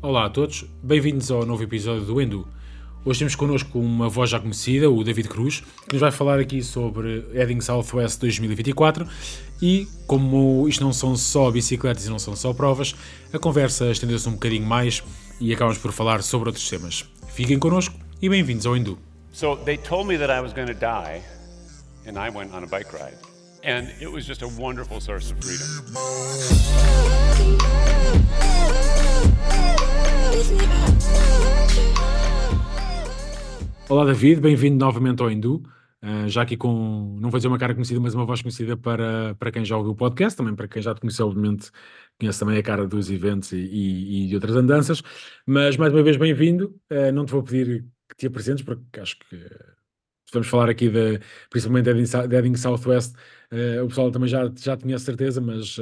Olá a todos, bem-vindos ao novo episódio do Endo. Hoje temos connosco uma voz já conhecida, o David Cruz, que nos vai falar aqui sobre Heading Southwest 2024 e, como isto não são só bicicletas e não são só provas, a conversa estendeu-se um bocadinho mais e acabamos por falar sobre outros temas. Fiquem connosco e bem-vindos ao Endo. So they told me that I was going to die, and I went on a bike ride. And it was just a wonderful source of freedom. Olá David, bem-vindo novamente ao Hindu. Uh, já aqui com, não vou dizer uma cara conhecida, mas uma voz conhecida para, para quem já ouviu o podcast, também para quem já te conheceu, obviamente, conhece também a cara dos eventos e, e, e de outras andanças. Mas mais uma vez, bem-vindo. Uh, não te vou pedir que te apresentes, porque acho que vamos falar aqui de, principalmente de Heading Southwest, uh, o pessoal também já, já tinha certeza, mas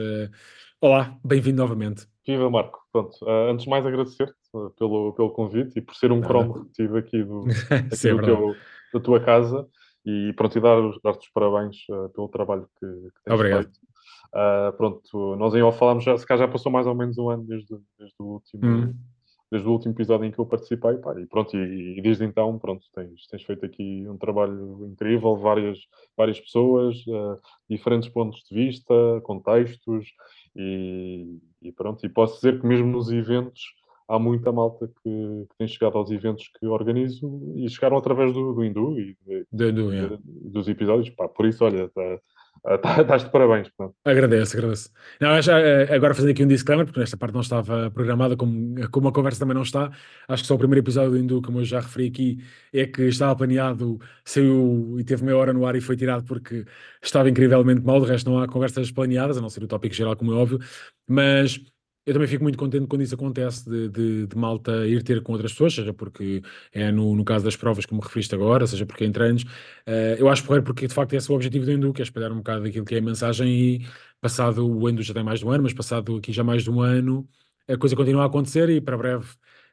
olá, bem-vindo novamente. Viva Marco, pronto, antes de mais agradecer-te pelo, pelo convite e por ser um cromo tive aqui, do, aqui do teu, da tua casa e pronto, e dar-te dar os parabéns uh, pelo trabalho que, que tens Obrigado. feito. Uh, pronto, nós em off falámos, já, se calhar já passou mais ou menos um ano desde, desde, o, último, Hum. desde o último episódio em que eu participei, pá, e pronto, e, e desde então, pronto, tens, tens feito aqui um trabalho incrível, várias, várias pessoas, uh, diferentes pontos de vista, contextos, e, e pronto, e posso dizer que mesmo nos eventos há muita malta que, que tem chegado aos eventos que organizo e chegaram através do, do Hindu e Do yeah. dos episódios. Pá, por isso, olha, tá- tá- estás de parabéns. pronto. Agradeço, agradeço. Não, já, eh, agora fazendo aqui um disclaimer, porque nesta parte não estava programada, como, como a conversa também não está, acho que só o primeiro episódio do Hindu, como eu já referi aqui, é que estava planeado, saiu e teve meia hora no ar e foi tirado porque estava incrivelmente mal, de resto não há conversas planeadas, a não ser o tópico geral, como é óbvio, mas eu também fico muito contente quando isso acontece, de, de, de malta ir ter com outras pessoas, seja porque é no, no caso das provas, como referiste agora, seja porque é em treinos, eh, eu acho porreiro porque de facto esse é o objetivo do Hindu, que é espalhar um bocado daquilo que é a mensagem e passado o Hindu já tem mais de um ano, mas passado aqui já mais de um ano, a coisa continua a acontecer e para breve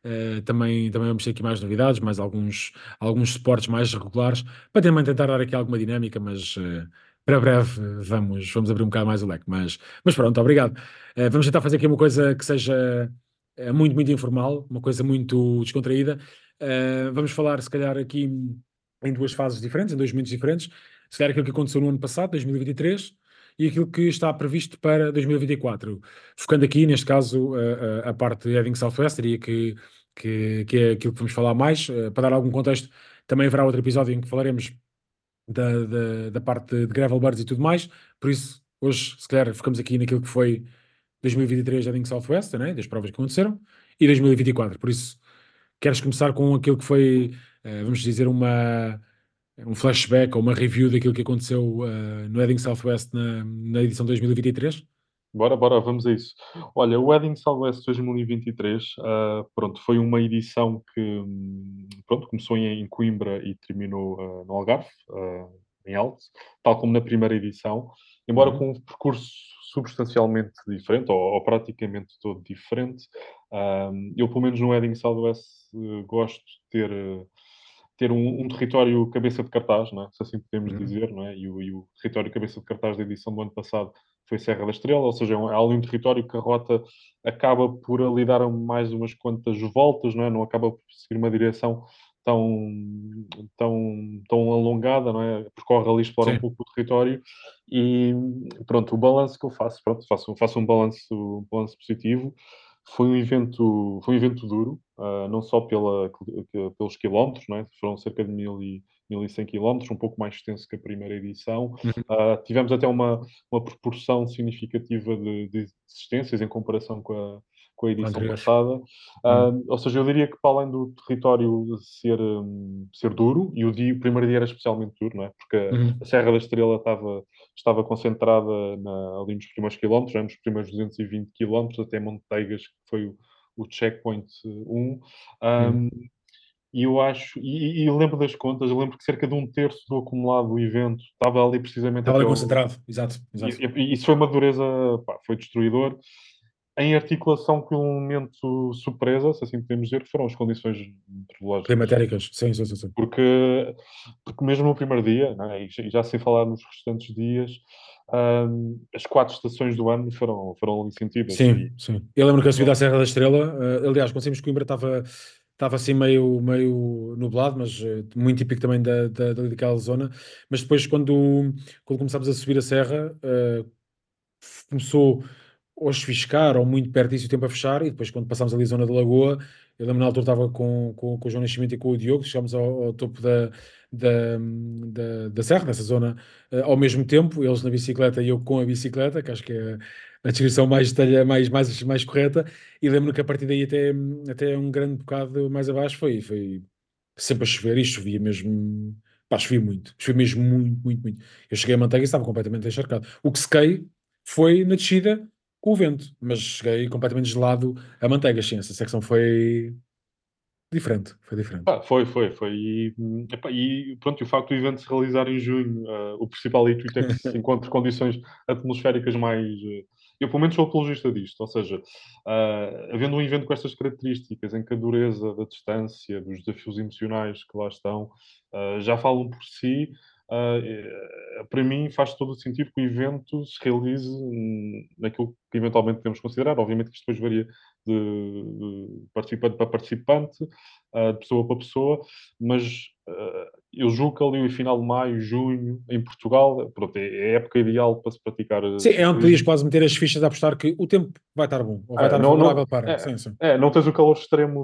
eh, também, também vamos ter aqui mais novidades, mais alguns, alguns suportes mais regulares, para também tentar dar aqui alguma dinâmica, mas eh, para breve vamos, vamos abrir um bocado mais o leque. Mas, mas pronto, obrigado. Eh, vamos tentar fazer aqui uma coisa que seja eh, muito, muito informal, uma coisa muito descontraída. Eh, vamos falar, se calhar, aqui em duas fases diferentes, em dois momentos diferentes. Se calhar aquilo que aconteceu no ano passado, 2023, e aquilo que está previsto para 2024. Focando aqui, neste caso, a, a- parte de Heading Southwest, diria que, que, que é aquilo que vamos falar mais. Para dar algum contexto, também haverá outro episódio em que falaremos da, da, da parte de Gravel Birds e tudo mais. Por isso, hoje, se calhar, focamos aqui naquilo que foi 2023 Heading Southwest, né? das provas que aconteceram, e 2024. Por isso, queres começar com aquilo que foi, eh, vamos dizer, uma, um flashback ou uma review daquilo que aconteceu eh, no Heading Southwest na, na edição 2023? Bora, bora, vamos a isso. Olha, o Wedding Southwest 2023, ah, pronto, foi uma edição que, hum, pronto, começou em, Coimbra e terminou ah, no Algarve, ah, em Alto, tal como na primeira edição, embora Uhum. com um percurso substancialmente diferente, ou, ou praticamente todo diferente. Ah, eu, pelo menos no Wedding Southwest, eh, gosto de ter... eh, ter um, um território cabeça de cartaz, não é? se assim podemos Uhum. dizer, não é? e, o, e o território cabeça de cartaz da edição do ano passado foi Serra da Estrela, ou seja, é um- é ali um território que a rota acaba por ali dar mais umas quantas voltas, não é? Não acaba por seguir uma direção tão, tão, tão alongada, não é? Percorre ali, explora Sim. um pouco o território e pronto, o balanço que eu faço, pronto, faço, faço um balanço, um balanço positivo. Foi um evento, foi um evento duro, ah, não só pela, pelos quilómetros, não é? Foram cerca de mil e, 1100 quilómetros, um pouco mais extenso que a primeira edição. Uhum. Ah, tivemos até uma, uma proporção significativa de, de desistências em comparação com a, com a edição passada. Ah, Ou seja, eu diria que para além do território ser, hum, ser duro, e o, dia, o primeiro dia era especialmente duro, não é? Porque a- Uhum. a Serra da Estrela estava, estava concentrada na- ali nos primeiros quilómetros, né, nos primeiros 220 quilómetros, até Monteigas, que foi o, o checkpoint 1. Um, E eu acho, e, e lembro das contas, eu lembro que cerca de um terço do acumulado do evento estava ali precisamente Estava ali concentrado, exato. exato. e, e isso foi uma dureza, pá, foi destruidor. Em articulação com um elemento surpresa, se assim podemos dizer, que foram as condições meteorológicas. Climatéricas, sim, sim, sim. Porque, porque mesmo no primeiro dia, não é? e já- sem falar nos restantes dias, um, as quatro estações do ano foram, foram ali sentidas. Sim, E, sim. Eu lembro que a subida à Serra da Estrela, eh, aliás, quando saímos de Coimbra estava estava assim meio, meio nublado, mas eh, muito típico também da, da, daquela zona. Mas depois, quando, quando começámos a subir a serra, eh, começou ou a chuviscar ou muito perto disso o tempo a fechar, e depois quando passámos ali a zona da Lagoa, eu lembro na altura estava com, com, com o João Nascimento e com o Diogo, chegámos ao, ao topo da, da, da, da serra, dessa zona, uh, ao mesmo tempo, eles na bicicleta e eu com a bicicleta, que acho que é a descrição mais, detalha, mais, mais, mais correta, e lembro que a partir daí até, até um grande bocado mais abaixo foi, foi sempre a chover, e chovia mesmo, pá, chovia muito, chovia mesmo muito, muito, muito. Eu cheguei a Manteiga e estava completamente encharcado. O que sequei foi na descida com o vento, mas cheguei completamente gelado a Manteiga, sim, essa secção foi Diferente, foi diferente. Ah, foi, foi, foi. E, e pronto, e o facto do evento se realizar em junho, uh, o principal intuito é que se encontre condições atmosféricas mais. Uh, eu, pelo menos, sou apologista disto, ou seja, uh, havendo um evento com estas características, em que a dureza da distância, dos desafios emocionais que lá estão, já falam por si, Uh, para mim faz todo o sentido que o evento se realize naquilo que eventualmente podemos considerar. Obviamente que isto depois varia de, de participante para participante, uh, de pessoa para pessoa, mas uh, eu julgo que ali no final de maio, junho, em Portugal, pronto, é, é a época ideal para se praticar. Sim, é onde podias quase meter as fichas a apostar que o tempo vai estar bom, ou vai estar não, favorável não, para. É, sim, sim. é, não tens o calor extremo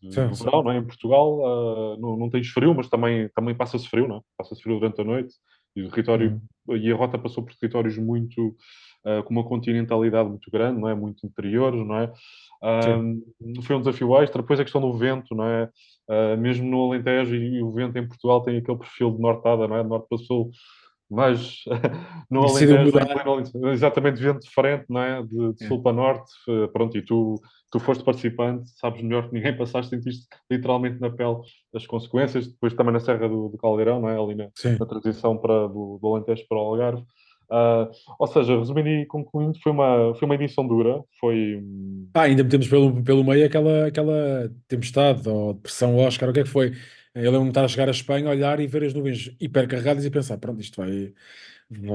de, de sim, do verão, não é? Em Portugal, uh, não, não tens frio, mas também, também passa-se frio, não é? Passa-se frio durante a noite. E, o território, uhum. e a rota passou por territórios muito uh, com uma continentalidade muito grande, não é? Muito interiores, não é? Uh, foi um desafio extra. Depois a questão do vento, não é? Uh, mesmo no Alentejo e, e, o vento em Portugal tem aquele perfil de nortada, não é? De norte para sul. Mas no Alentejo, exatamente vento diferente, não é? De, de é. sul para norte. Uh, pronto, e tu, tu foste participante, sabes melhor que ninguém, passaste, sentiste literalmente na pele as consequências. Depois também na Serra do, do Caldeirão, não é? Ali na, na transição para, do, do Alentejo para o Algarve. Uh, ou seja, resumindo e concluindo, foi uma, foi uma edição dura. Foi. Ah, ainda metemos pelo, pelo meio aquela, aquela tempestade ou depressão Oscar, o que é que foi? Eu lembro-me de estar a chegar a Espanha, olhar e ver as nuvens hipercarregadas e pensar: pronto, isto vai,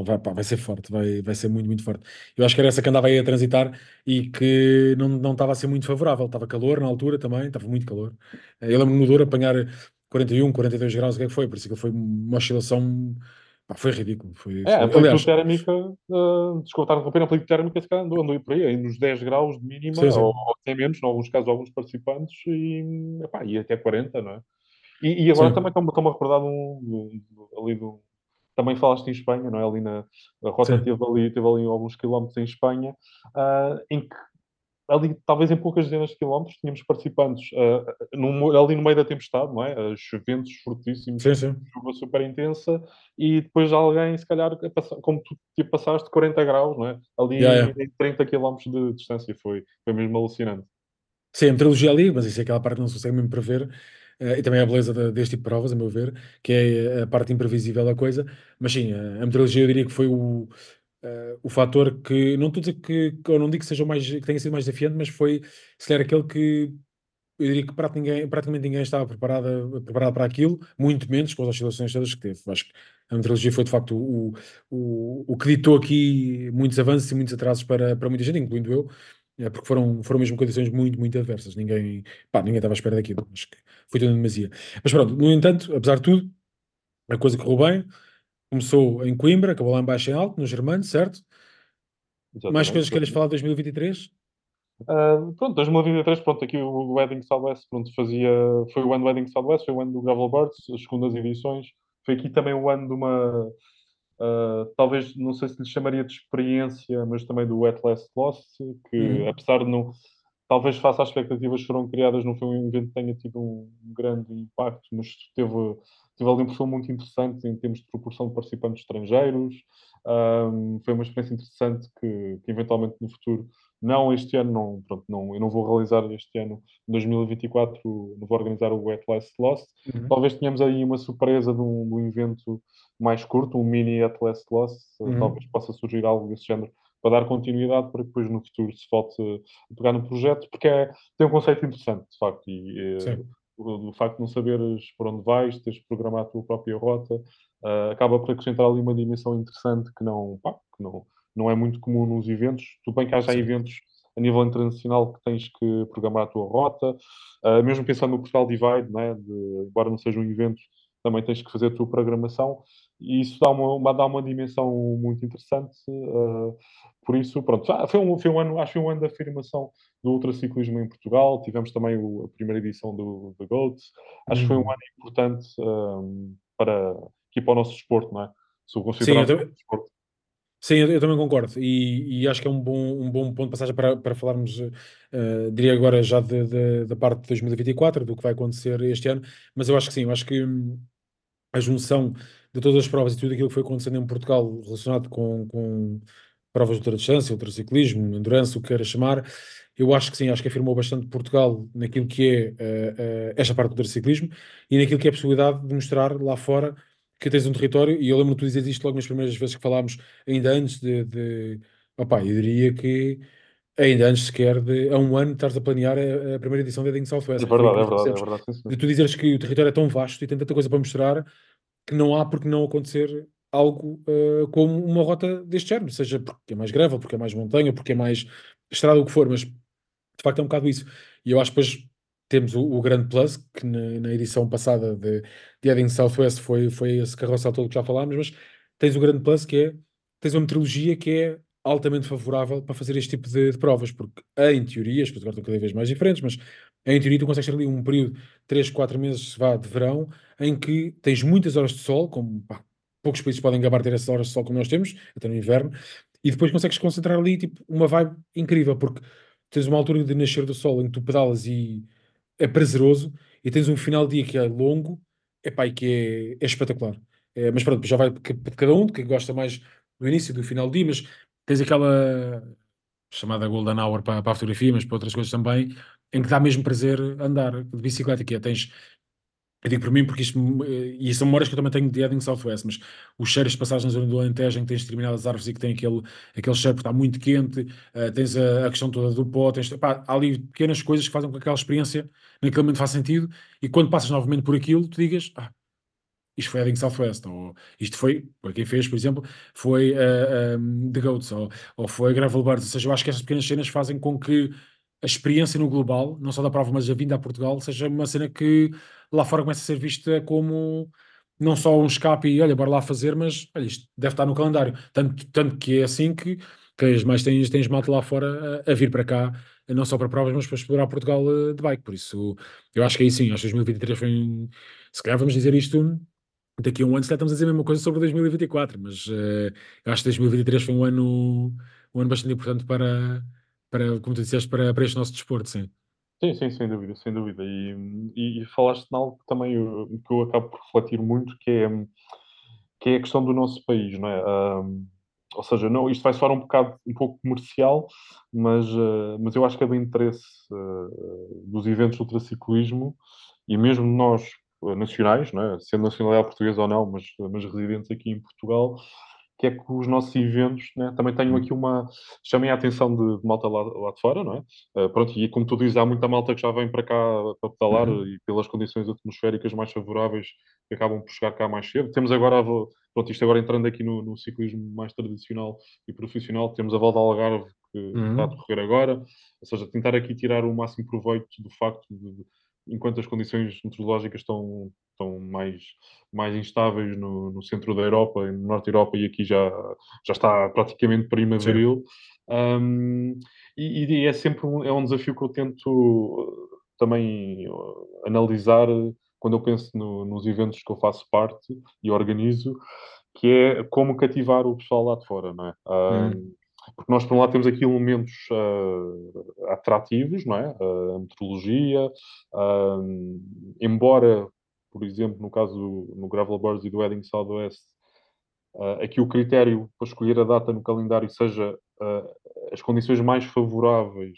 vai, pá, vai ser forte, vai, vai ser muito, muito forte. Eu acho que era essa que andava aí a transitar e que não, não estava a ser muito favorável. Estava calor na altura também, estava muito calor. Eu lembro-me no Douro apanhar 41, 42 graus, o que é que foi? Por isso que foi uma oscilação Pá, foi ridículo. Foi, é, a amplitude Aliás, térmica, uh, desculpa, a amplitude térmica se calhar andou, andou por aí, aí nos 10 graus de mínima, sim, sim. ou, até menos, em alguns casos, alguns participantes, e, epá, e até 40, não é? E, e agora sim. também estou-me a recordar um, um, ali do. Também falaste em Espanha, não é? Ali na a rota teve ali, teve ali alguns quilómetros em Espanha, uh, em que ali, talvez em poucas dezenas de quilómetros, tínhamos participantes uh, ali no meio da tempestade, não é? Uh, ventos fortíssimos, sim, sim. chuva super intensa, e depois alguém, se calhar, como tu tipo, passaste 40 graus, não é? Ali yeah, yeah. em 30 quilómetros de distância, foi, foi mesmo alucinante. Sim, a meteorologia ali, mas isso é aquela parte que não se consegue mesmo prever, uh, e também a beleza de, deste tipo de provas, a meu ver, que é a parte imprevisível da coisa, mas sim, a, a meteorologia eu diria que foi o, Uh, o fator que, não estou a dizer que, eu não digo que, seja mais, que tenha sido mais desafiante, mas foi, se calhar, aquele que eu diria que praticamente ninguém, praticamente ninguém estava preparado, preparado para aquilo, muito menos com as oscilações todas que teve. Acho que a meteorologia foi, de facto, o, o, o que ditou aqui muitos avanços e muitos atrasos para, para muita gente, incluindo eu, é, porque foram, foram mesmo condições muito, muito adversas. Ninguém, pá, ninguém estava à espera daquilo. Acho que foi tudo em demasia. Mas pronto, no entanto, apesar de tudo, a coisa correu bem Começou em Coimbra, acabou lá em Baixo em Alto, no Germano, certo? Exatamente. Mais coisas que queres falar de 2023? Uh, pronto, 2023, pronto, aqui o Wedding Southwest, pronto, fazia, foi o ano do Wedding Southwest, foi o ano do Gravel Birds, as segundas edições, foi aqui também o ano de uma, uh, talvez, não sei se lhe chamaria de experiência, mas também do Wet Last Lost, que uhum. apesar de não, talvez face às expectativas que foram criadas, não foi um evento que tenha tido um grande impacto, mas teve Tive ali um perfil muito interessante em termos de proporção de participantes estrangeiros. Um, foi uma experiência interessante que, que, eventualmente no futuro, não este ano, não, pronto, não, eu não vou realizar este ano, em 2024, não vou organizar o At Last Lost. Uhum. Talvez tenhamos aí uma surpresa de um, de um, evento mais curto, um mini At Last Lost. Uhum. Talvez possa surgir algo desse género para dar continuidade para que depois no futuro se volte a pegar no projeto, porque é, tem um conceito interessante, de facto, e, eh, o, facto de não saberes por onde vais, teres programado a tua própria rota, uh, acaba por acrescentar ali uma dimensão interessante que não, pá, que não, não é muito comum nos eventos. Tudo bem que há já eventos a nível internacional que tens que programar a tua rota, uh, mesmo pensando no Portugal Divide, né, de, embora não seja um evento, também tens que fazer a tua programação e isso dá uma, uma dá uma dimensão muito interessante. Uh, por isso, pronto, ah, foi, um, foi um ano, acho que foi um ano de afirmação do ultraciclismo em Portugal. Tivemos também o, a primeira edição do, do GOAT. Acho que foi um uhum. ano importante um, para, aqui para o nosso desporto, não é? Sou considerado Sim, eu, também, Sim, eu, eu, também concordo. E, e, acho que é um bom, um bom ponto de passagem para, para falarmos, uh, diria agora já de, de, da parte de 2024, do que vai acontecer este ano, mas eu acho que sim, eu acho que hum, a junção de todas as provas e tudo aquilo que foi acontecendo em Portugal relacionado com, com provas de ultra-distância, ultraciclismo, endurance, o que queira chamar, eu acho que sim, acho que afirmou bastante Portugal naquilo que é uh, uh, esta parte do ultraciclismo e naquilo que é a possibilidade de mostrar lá fora que tens um território, e eu lembro-me de tu dizer isto logo nas primeiras vezes que falámos, ainda antes de, de opá, eu diria que ainda antes sequer de, há um ano, estás a planear a, a primeira edição da Heading Southwest. É verdade, é verdade, é verdade. Sim, sim. De tu dizeres que o território é tão vasto e tem tanta coisa para mostrar que não há porque não acontecer algo uh, como uma rota deste género, seja porque é mais greve, porque é mais montanha, porque é mais estrada, o que for, mas de facto é um bocado isso. E eu acho que depois temos o, o grande plus, que na, na, edição passada de, de Heading Southwest foi, foi esse carrossel todo que já falámos, mas tens o grande plus que é, tens uma meteorologia que é altamente favorável para fazer este tipo de, de provas, porque em teoria, as coisas agora estão cada vez mais diferentes, mas em teoria tu consegues ter ali um período de 3, 4 meses vá, de verão, em que tens muitas horas de sol, como pá, poucos países podem gabar ter essas horas de sol como nós temos, até no inverno, e depois consegues concentrar ali tipo, uma vibe incrível, porque tens uma altura de nascer do sol em que tu pedalas e é prazeroso, e tens um final de dia que é longo, epá, e que é, é espetacular. É, mas pronto, já vai de cada um, que gosta mais do início do final do dia, mas tens aquela chamada Golden Hour para, para a fotografia, mas para outras coisas também, em que dá mesmo prazer andar de bicicleta, que é, tens eu digo por mim porque isto, eh, e são memórias que eu também tenho de Edding Southwest, mas os cheiros de passagem na zona do Alentejo em que tens determinadas árvores e que tem aquele, aquele cheiro porque está muito quente, uh, tens a, a, questão toda do pó, tens, pá, há ali pequenas coisas que fazem com que aquela experiência naquele momento faça sentido e quando passas novamente por aquilo, tu digas, ah, isto foi Edding Southwest, ou isto foi, para quem fez, por exemplo, foi uh, eh, um, The Goats, ou, ou foi Gravel Birds, ou seja, eu acho que estas pequenas cenas fazem com que a experiência no global, não só da prova, mas a vinda a Portugal, seja uma cena que lá fora começa a ser vista como não só um escape e olha, bora lá fazer, mas olha, isto deve estar no calendário. Tanto, tanto que é assim que, que mais tens, tens malta lá fora a, a, vir para cá, não só para provas, mas para explorar Portugal eh, de bike. Por isso, eu acho que aí sim, acho que 2023 foi. Se calhar vamos dizer isto daqui a um ano, se calhar estamos a dizer a mesma coisa sobre 2024, mas uh, eu acho que 2023 foi um ano, um ano bastante importante para, para como tu disseste, para, para este nosso desporto, sim. Sim, sim, sem dúvida, sem dúvida. E, e, e falaste de algo que também eu, que eu acabo por refletir muito, que é, que é a questão do nosso país, não é? Um, ou seja, não, isto vai soar um bocado um pouco comercial, mas, uh, mas eu acho que é do interesse uh, dos eventos de ultraciclismo e mesmo nós uh, nacionais, não é? sendo nacionalidade portuguesa ou não, mas, mas residentes aqui em Portugal, que é que os nossos eventos né, também tenham aqui uma. chamem a atenção de, de malta lá, lá, de fora, não é? Uh, pronto, e como tu dizes, há muita malta que já vem para cá para pedalar uhum. e pelas condições atmosféricas mais favoráveis que acabam por chegar cá mais cedo. Temos agora, pronto, isto agora entrando aqui no, no ciclismo mais tradicional e profissional, temos a Volta Algarve que uhum. está a decorrer agora, ou seja, tentar aqui tirar o máximo proveito do facto de enquanto as condições meteorológicas estão, estão mais, mais instáveis no, no centro da Europa no norte da Europa, e aqui já, já está praticamente primaveril. Um, e, e, é sempre um, é um desafio que eu tento também analisar quando eu penso no, nos eventos que eu faço parte e organizo, que é como cativar o pessoal lá de fora, não é? Um, hum. Porque nós, por um lado, temos aqui elementos uh, atrativos, não é? Uh, a meteorologia, uh, embora, por exemplo, no caso do, no Gravel Birds e do Heading Southwest, uh, aqui o critério para escolher a data no calendário seja as condições mais favoráveis,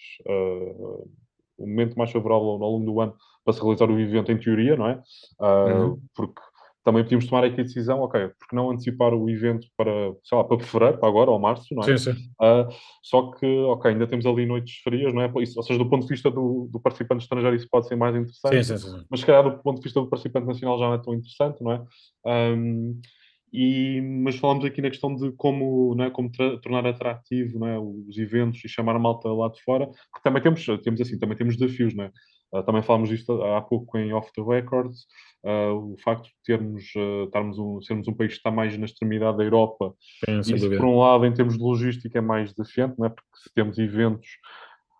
o momento mais favorável ao longo do ano para se realizar o evento, em teoria, não é? Uhum. Porque também podíamos tomar aqui a decisão, ok, porque não antecipar o evento para, sei lá, para fevereiro, para agora, ou março, não é? Sim, sim. Uh, só que, ok, ainda temos ali noites frias, não é? Isso, ou seja, do ponto de vista do, do participante estrangeiro isso pode ser mais interessante, sim, sim, sim. mas se calhar do ponto de vista do participante nacional já não é tão interessante, não é? Um, E, mas falamos aqui na questão de como, não é, como tornar atrativo não é, os eventos e chamar a malta lá de fora, porque também temos, temos assim, também temos desafios, não é? Uh, também falámos disto há pouco em Off the Records, uh, o facto de termos, uh, estarmos um, sermos um país que está mais na extremidade da Europa, Sim, isso por um lado em termos de logística é mais desafiante, não é? porque se temos eventos,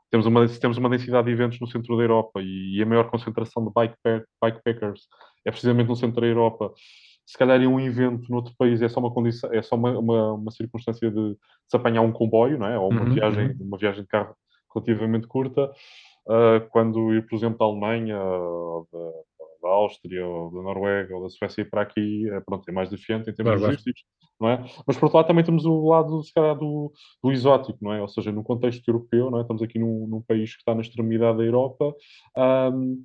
temos uma, se temos uma densidade de eventos no centro da Europa e, e a maior concentração de bikepack, bikepackers é precisamente no centro da Europa, se calhar em um evento noutro país é só uma condição, é só uma, uma, uma circunstância de se apanhar um comboio, não é? Ou uma uhum, viagem, uhum. uma viagem de carro relativamente curta, uh, quando ir, por exemplo, da Alemanha, ou da, da, Áustria, ou da Noruega, ou da Suécia para aqui, é, pronto, é mais desafiante em termos claro, logísticos, não é? Mas por outro lado também temos o lado, se calhar, do, do exótico, não é? Ou seja, no contexto europeu, não é? Estamos aqui num, num país que está na extremidade da Europa, um,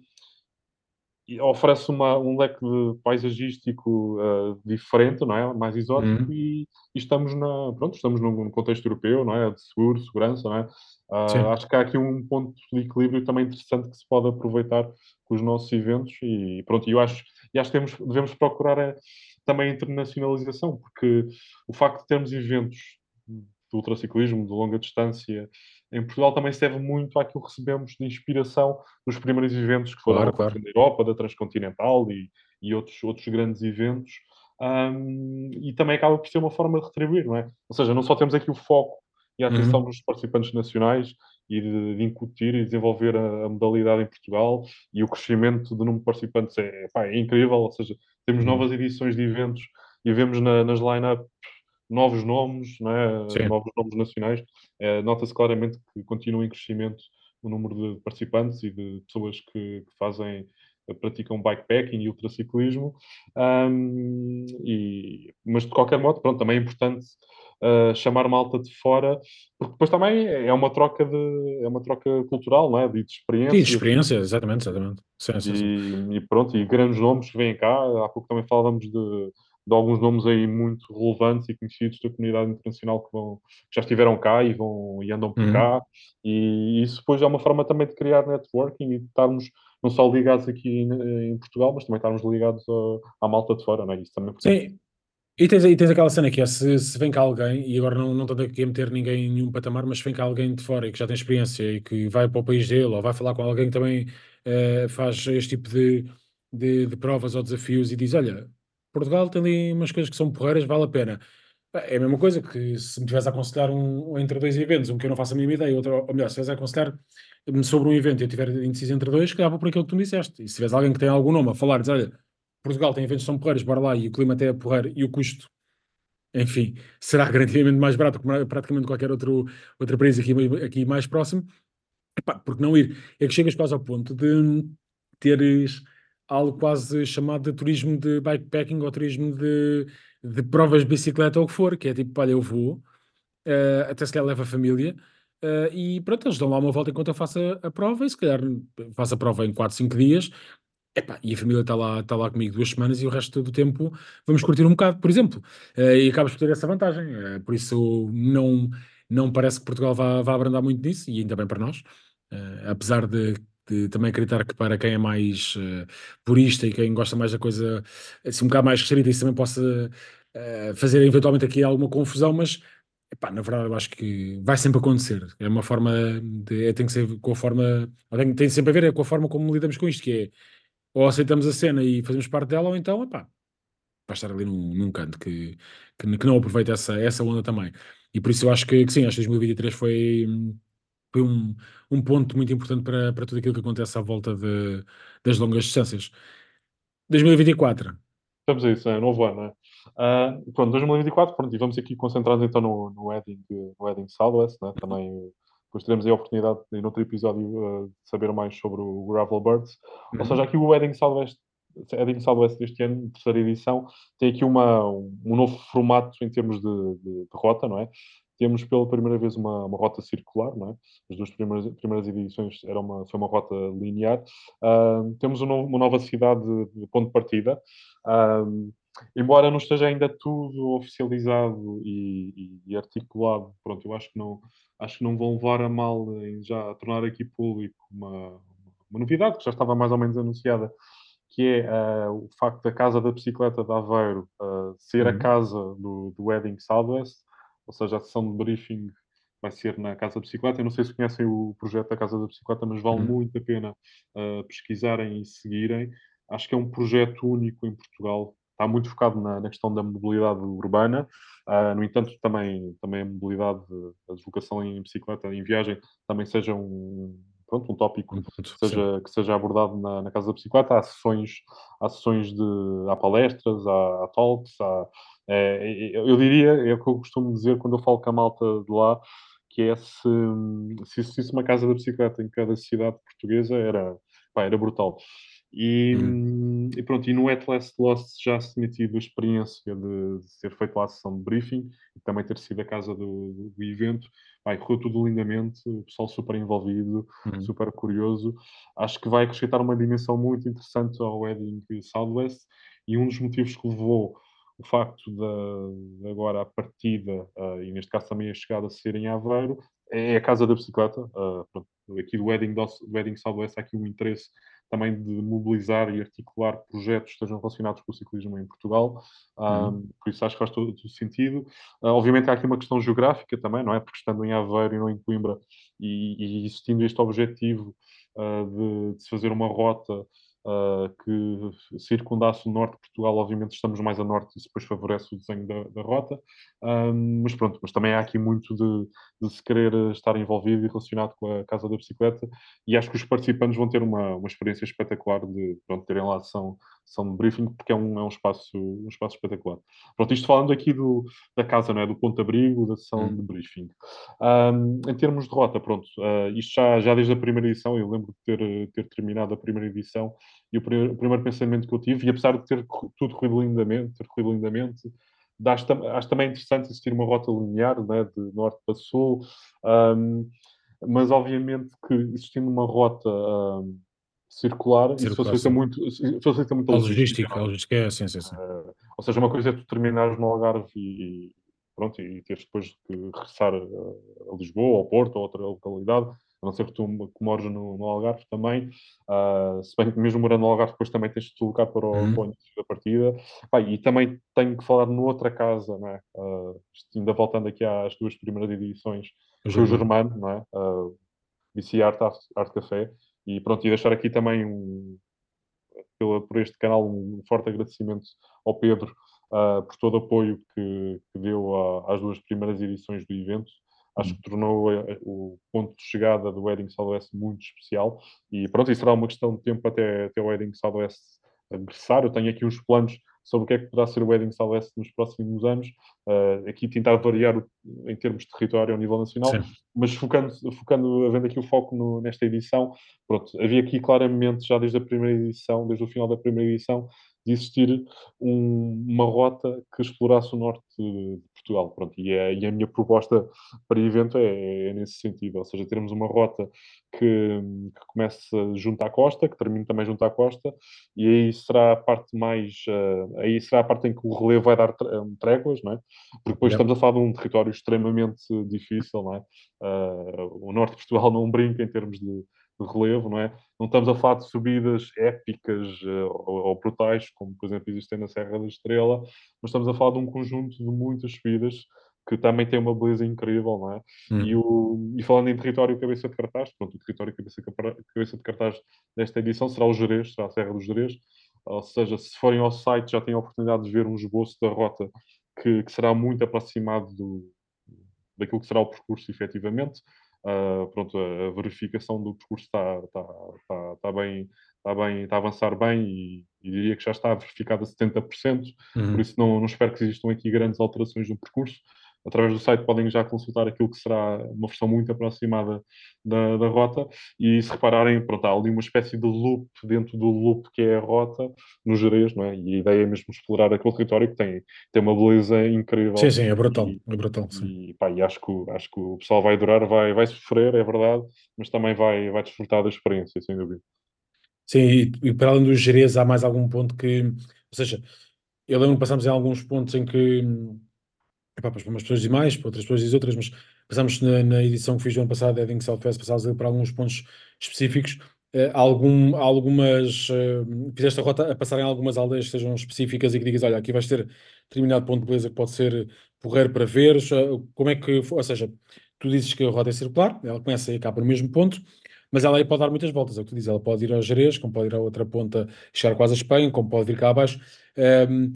oferece uma, um leque de paisagístico uh, diferente, não é? Mais exótico uhum. e, e, estamos na, pronto, estamos num contexto europeu, não é? De seguro, segurança, não é? Uh, acho que há aqui um ponto de equilíbrio também interessante que se pode aproveitar com os nossos eventos e pronto, eu acho, e acho que temos, devemos procurar a, também a internacionalização, porque o facto de termos eventos de ultraciclismo, de longa distância, em Portugal também se deve muito àquilo que recebemos de inspiração dos primeiros eventos que foram claro, claro. da Europa, da Transcontinental e, e outros, outros grandes eventos. Um, e também acaba por ser uma forma de retribuir, não é? Ou seja, não só temos aqui o foco e a atenção uhum. dos participantes nacionais e de, de, incutir e desenvolver a, a, modalidade em Portugal e o crescimento do número de participantes é, pá, é incrível, ou seja, temos uhum. novas edições de eventos e vemos na, nas line-up novos nomes, é? novos nomes nacionais. É, Nota-se claramente que continua em crescimento o número de participantes e de pessoas que, que fazem praticam bikepacking e ultraciclismo, um, e, mas de qualquer modo, pronto, também é importante uh, chamar malta de fora, porque depois também é uma troca de é uma troca cultural, não é? De experiência. De experiência, exatamente, exatamente. Sim, sim, sim. E, e, pronto, e grandes nomes que vêm cá, há pouco também falávamos de de alguns nomes aí muito relevantes e conhecidos da comunidade internacional que, vão, que já estiveram cá e, vão, e andam por uhum. cá. E isso depois é uma forma também de criar networking e de estarmos não só ligados aqui em, em Portugal, mas também estarmos ligados à malta de fora, não é? Isso também Sim. E tens, e tens aquela cena que é, se, se vem cá alguém, e agora não, não estou aqui a meter ninguém em nenhum patamar, mas se vem cá alguém de fora e que já tem experiência e que vai para o país dele, ou vai falar com alguém que também uh, faz este tipo de, de, de, provas ou desafios e diz, olha, Portugal tem ali umas coisas que são porreiras, vale a pena. É a mesma coisa que se me tivesse a aconselhar um, entre dois eventos, um que eu não faço a mínima ideia, outro, ou melhor, se tivesse a aconselhar-me sobre um evento e eu tiver indeciso entre dois, dava por aquilo que tu me disseste. E se tivesse alguém que tem algum nome a falar, diz, olha, Portugal tem eventos que são porreiros, bora lá, e o clima até é porreiro, e o custo, enfim, será garantiamente mais barato que praticamente qualquer outro, outro país aqui, aqui mais próximo. Epá, porque não ir? É que chegas quase ao ponto de teres algo quase chamado de turismo de bikepacking ou turismo de, de provas de bicicleta ou o que for, que é tipo, olha, eu vou, uh, até se calhar leva a família, uh, e pronto, eles dão lá uma volta enquanto eu faço a, a prova, e se calhar faço a prova em 4, 5 dias, Epá, e a família está lá, está lá comigo duas semanas e o resto do tempo vamos curtir um bocado, por exemplo. Uh, e acabas por ter essa vantagem. Uh, por isso não, não parece que Portugal vá, vá abrandar muito nisso, e ainda bem para nós. Uh, apesar de de também acreditar que para quem é mais uh, purista e quem gosta mais da coisa assim um bocado mais restrita, isso também possa uh, fazer eventualmente aqui alguma confusão, mas epá, na verdade eu acho que vai sempre acontecer. É uma forma de. É, tem que ser com a forma. Tem, tem sempre a ver é com a forma como lidamos com isto, que é ou aceitamos a cena e fazemos parte dela, ou então, epá, vai estar ali num, num canto que, que, que, não aproveita essa, essa onda também. E por isso eu acho que, que sim, acho que 2023 foi foi um, um ponto muito importante para, para tudo aquilo que acontece à volta de, das longas distâncias. 2024. Estamos a isso, é novo ano, não é? Uh, pronto, 2024, pronto, e vamos aqui concentrados então no, no Edding, no Edding Southwest, né? também depois teremos a oportunidade de, em outro episódio, uh, de saber mais sobre o Gravel Birds. Uhum. Ou seja, aqui o Edding Southwest, Edding Southwest deste ano, terceira edição, tem aqui uma, um novo formato em termos de, de, de rota, não é? Temos pela primeira vez uma, uma rota circular, não é? As duas primeiras, primeiras edições era uma, foi uma rota linear. Uh, temos uma, uma, nova cidade de ponto de partida. Uh, embora não esteja ainda tudo oficializado e, e, e, articulado, pronto, eu acho que não, acho que não vão levar a mal em já tornar aqui público uma, uma novidade que já estava mais ou menos anunciada, que é uh, o facto da Casa da Bicicleta de Aveiro uh, ser uhum. a casa do, do Wedding Southwest, ou seja, a sessão de briefing vai ser na Casa da Bicicleta. Eu não sei se conhecem o projeto da Casa da Bicicleta, mas vale uhum. muito a pena uh, pesquisarem e seguirem. Acho que é um projeto único em Portugal. Está muito focado na, na questão da mobilidade urbana. Uh, no entanto, também, também a mobilidade, a deslocação em bicicleta, em viagem, também seja um, pronto, um tópico que seja, que seja abordado na, na, Casa da Bicicleta. Há sessões, há sessões de. há palestras, há, há talks, há, é, eu diria, é o que eu costumo dizer quando eu falo com a malta de lá, que é se, se existisse uma casa da bicicleta em cada cidade portuguesa, era, pá, era brutal. E, hum. e, pronto, e no At Last Lost já se tinha tido a experiência de, de ter feito lá a sessão de briefing e também ter sido a casa do, do evento. Vai, correu tudo lindamente, o pessoal super envolvido, uhum. super curioso. Acho que vai acrescentar uma dimensão muito interessante ao Wedding Southwest e um dos motivos que levou o facto de, agora a partida, uh, e neste caso também a chegada a ser em Aveiro, é a casa da bicicleta. Uh, pronto, aqui do Wedding, do Wedding Southwest há aqui um interesse também de mobilizar e articular projetos que estejam relacionados com o ciclismo em Portugal. Uhum. Por isso acho que faz todo, todo sentido. Uh, obviamente há aqui uma questão geográfica também, não é? Porque estando em Aveiro e não em Coimbra e, e existindo este objetivo uh, de, de, se fazer uma rota uh, que circundasse o norte de Portugal, obviamente estamos mais a norte, isso depois favorece o desenho da, da rota, mas pronto, mas também há aqui muito de, de, se querer estar envolvido e relacionado com a Casa da Bicicleta, e acho que os participantes vão ter uma, uma experiência espetacular de pronto, terem lá ação, ação de briefing, porque é um, é um, espaço, um espaço espetacular. Pronto, isto falando aqui do, da casa, não é? do ponto-abrigo, da sessão hum. de briefing. Um, em termos de rota, pronto, uh, isto já, já desde a primeira edição, eu lembro de ter, ter terminado a primeira edição, e o, primeiro, o primeiro pensamento que eu tive, e apesar de ter tudo corrido lindamente, ter corrido lindamente, acho, acho também interessante existir uma rota linear, né, de norte para sul, um, mas obviamente que existindo uma rota um, circular, isso facilita muito, facilita muito a logística. A logística é sim, sim, sim. Uh, ou seja, uma coisa é tu terminares no Algarve e, pronto, e teres depois que regressar a, a Lisboa, ao Porto, ou outra localidade, a não ser que tu que mores no, no Algarve também, uh, se bem que mesmo morando no Algarve depois também tens de deslocar para o, uhum. para o início da partida. e também tenho que falar noutra casa, não é? Uh, ainda voltando aqui às duas primeiras edições, o Germano, não é? Uh, BC Art, Art Café, e pronto, e deixar aqui também um, pela, por este canal um forte agradecimento ao Pedro uh, por todo o apoio que, que deu a, às duas primeiras edições do evento. Acho que tornou eh, o ponto de chegada do Wedding Southwest muito especial. E pronto, isso será uma questão de tempo até, até o Wedding Southwest regressar. Eu tenho aqui uns planos sobre o que é que poderá ser o Wedding Southwest nos próximos anos, uh, aqui tentar variar o, em termos de território ao nível nacional, Sim. mas focando, focando, havendo aqui o foco no, nesta edição, pronto, havia aqui claramente, já desde a primeira edição, desde o final da primeira edição, de existir um, uma rota que explorasse o norte de Portugal. Pronto, e, é, e a minha proposta para o evento é, é, nesse sentido, ou seja, termos uma rota que, que comece junto à costa, que termine também junto à costa, e aí será a parte mais, uh, aí será a parte em que o relevo vai dar tréguas, não é? Porque depois estamos a falar de um território extremamente difícil, não é? Uh, o norte de Portugal não brinca em termos de relevo, não é? Não estamos a falar de subidas épicas uh, ou, ou, brutais, como por exemplo existem na Serra da Estrela, mas estamos a falar de um conjunto de muitas subidas que também tem uma beleza incrível, não é? Hum. E, o, e falando em território cabeça de cartaz, pronto, o território cabeça, cabeça de cartaz desta edição será o Jerez, será a Serra dos Jerez, ou seja, se forem ao site já têm a oportunidade de ver um esboço da rota que, que será muito aproximado do, daquilo que será o percurso efetivamente. Uh, pronto, a, verificação do percurso está, está, está, está, bem, está, bem, está a avançar bem e, e diria que já está verificado a 70%, uhum. por isso não, não espero que existam aqui grandes alterações no percurso através do site podem já consultar aquilo que será uma versão muito aproximada da, da rota e se repararem, pronto, há ali uma espécie de loop dentro do loop que é a rota no Jerez, não é? E a ideia é mesmo explorar aquele território que tem, tem uma beleza incrível. Sim, sim, é brutal, e, é brutal, sim. E, pá, e acho, que, acho que o pessoal vai adorar, vai, vai sofrer, é verdade, mas também vai, vai desfrutar da experiência, sem dúvida. Sim, e, e para além do Jerez há mais algum ponto que, ou seja, eu lembro que passamos em alguns pontos em que Epá, para umas pessoas dizem mais, para outras pessoas dizem outras, mas passamos na, na edição que fiz do ano passado, Edding Southwest, passámos para alguns pontos específicos uh, algum, algumas. Uh, fizeste a rota a passar em algumas aldeias que sejam específicas e que digas: olha, aqui vais ter determinado ponto de beleza que pode ser porreiro para ver. Como é que. Ou seja, tu dizes que a rota é circular, ela começa e acaba no mesmo ponto, mas ela aí pode dar muitas voltas, é o que tu dizes. Ela pode ir ao Jerez, como pode ir à outra ponta, chegar quase a Espanha, como pode vir cá abaixo. Um,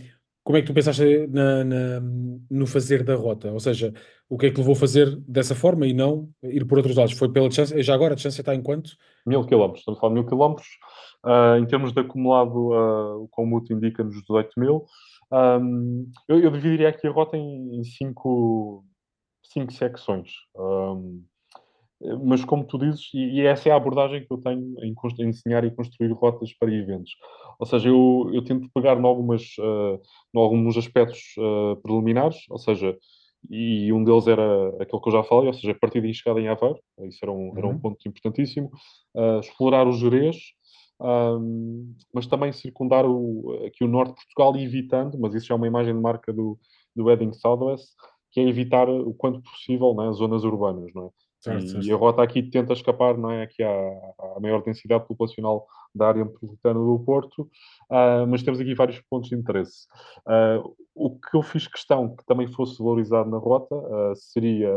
como é que tu pensaste na, na, no fazer da rota? Ou seja, o que é que levou a fazer dessa forma e não ir por outros lados? Foi pela distância? Já agora a distância está em quanto? Mil quilómetros, estamos a falar mil quilómetros. Uh, em termos de acumulado, uh, o Comut indica-nos 18 mil. Um, eu, eu, dividiria aqui a rota em, em cinco, cinco secções. Um, mas como tu dizes, e, e, essa é a abordagem que eu tenho em, em, ensinar e construir rotas para eventos. Ou seja, eu, eu tento pegar em, algumas, uh, em alguns aspectos uh, preliminares, ou seja, e um deles era aquele que eu já falei, ou seja, a partida e chegada em Aveiro, isso era um, uhum. era um uhum. ponto importantíssimo, uh, explorar os Jerez, um, mas também circundar o, aqui o norte de Portugal, evitando, mas isso já é uma imagem de marca do, do Heading Southwest, que é evitar o quanto possível né, zonas urbanas, não é? Certo, e certo. a rota aqui tenta escapar não é, aqui à, à maior densidade populacional da área metropolitana do Porto, uh, mas temos aqui vários pontos de interesse. Uh, o que eu fiz questão que também fosse valorizado na rota uh, seria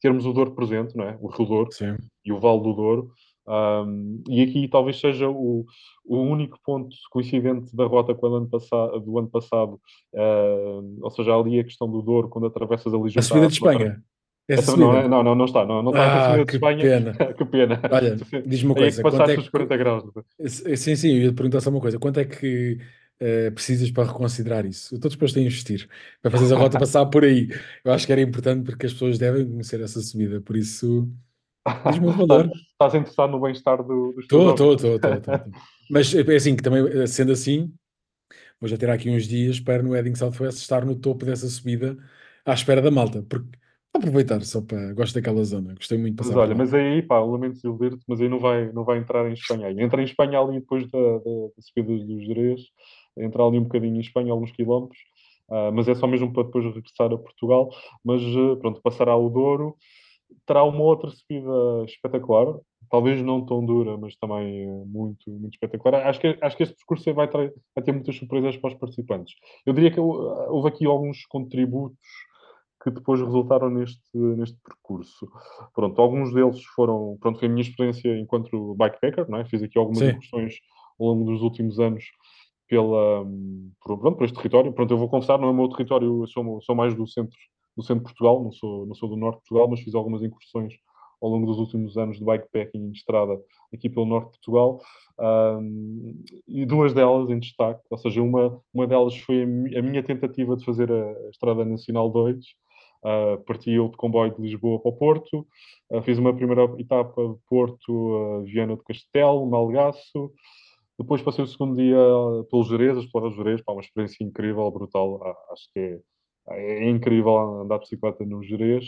termos o Douro presente, não é? o Rio Douro Sim. e o Vale do Douro, um, e aqui talvez seja o, o, único ponto coincidente da rota com ano passado, do ano passado, uh, ou seja, ali a questão do Douro, quando atravessas ali A subida de Espanha. Essa não, é, não, não, não está. Não, não está ah, a subida de Espanha. Pena. que pena. Olha, diz-me uma é coisa. É passaste é os 40 graus. Sim, sim, eu ia te perguntar só uma coisa. Quanto é que uh, precisas para reconsiderar isso? Eu estou disposto a investir para fazer a rota passar por aí. Eu acho que era importante porque as pessoas devem conhecer essa subida, por isso diz-me o valor. Estás interessado no bem-estar do, dos Estou, estou, estou. Mas é assim, que também, sendo assim, vou já ter aqui uns dias para no Edding Southwest estar no topo dessa subida à espera da malta, porque aproveitar só para. Gosto daquela zona, gostei muito. Mas olha, mas aí, pá, lamento desiludir-te, mas aí não vai, não vai entrar em Espanha. Entra em Espanha ali depois da, da, da subida dos Jerez, entrar ali um bocadinho em Espanha, alguns quilómetros, uh, mas é só mesmo para depois regressar a Portugal. Mas uh, pronto, passará o Douro, terá uma outra subida espetacular, talvez não tão dura, mas também muito, muito espetacular. Acho que, acho que este percurso vai, ter, vai ter muitas surpresas para os participantes. Eu diria que houve aqui alguns contributos que depois resultaram neste, neste percurso. Pronto, alguns deles foram, pronto, foi a minha experiência enquanto bikepacker, não é? Fiz aqui algumas incursões ao longo dos últimos anos pela, por, pronto, por este território. Pronto, eu vou confessar, não é o meu território, eu sou, sou mais do centro, do centro de Portugal, não sou, não sou do norte de Portugal, mas fiz algumas incursões ao longo dos últimos anos de bikepacking de estrada aqui pelo norte de Portugal. Um, e duas delas em destaque, ou seja, uma, uma delas foi a, minha tentativa de fazer a, a Estrada Nacional 2, Uh, eu de comboio de Lisboa para o Porto, uh, fiz uma primeira etapa de Porto, uh, Viana do Castelo, Malgaço, depois passei o segundo dia pelos Jerez, a explorar os Jerez, pá, uma experiência incrível, brutal, acho que é, é, incrível andar de bicicleta nos Jerez.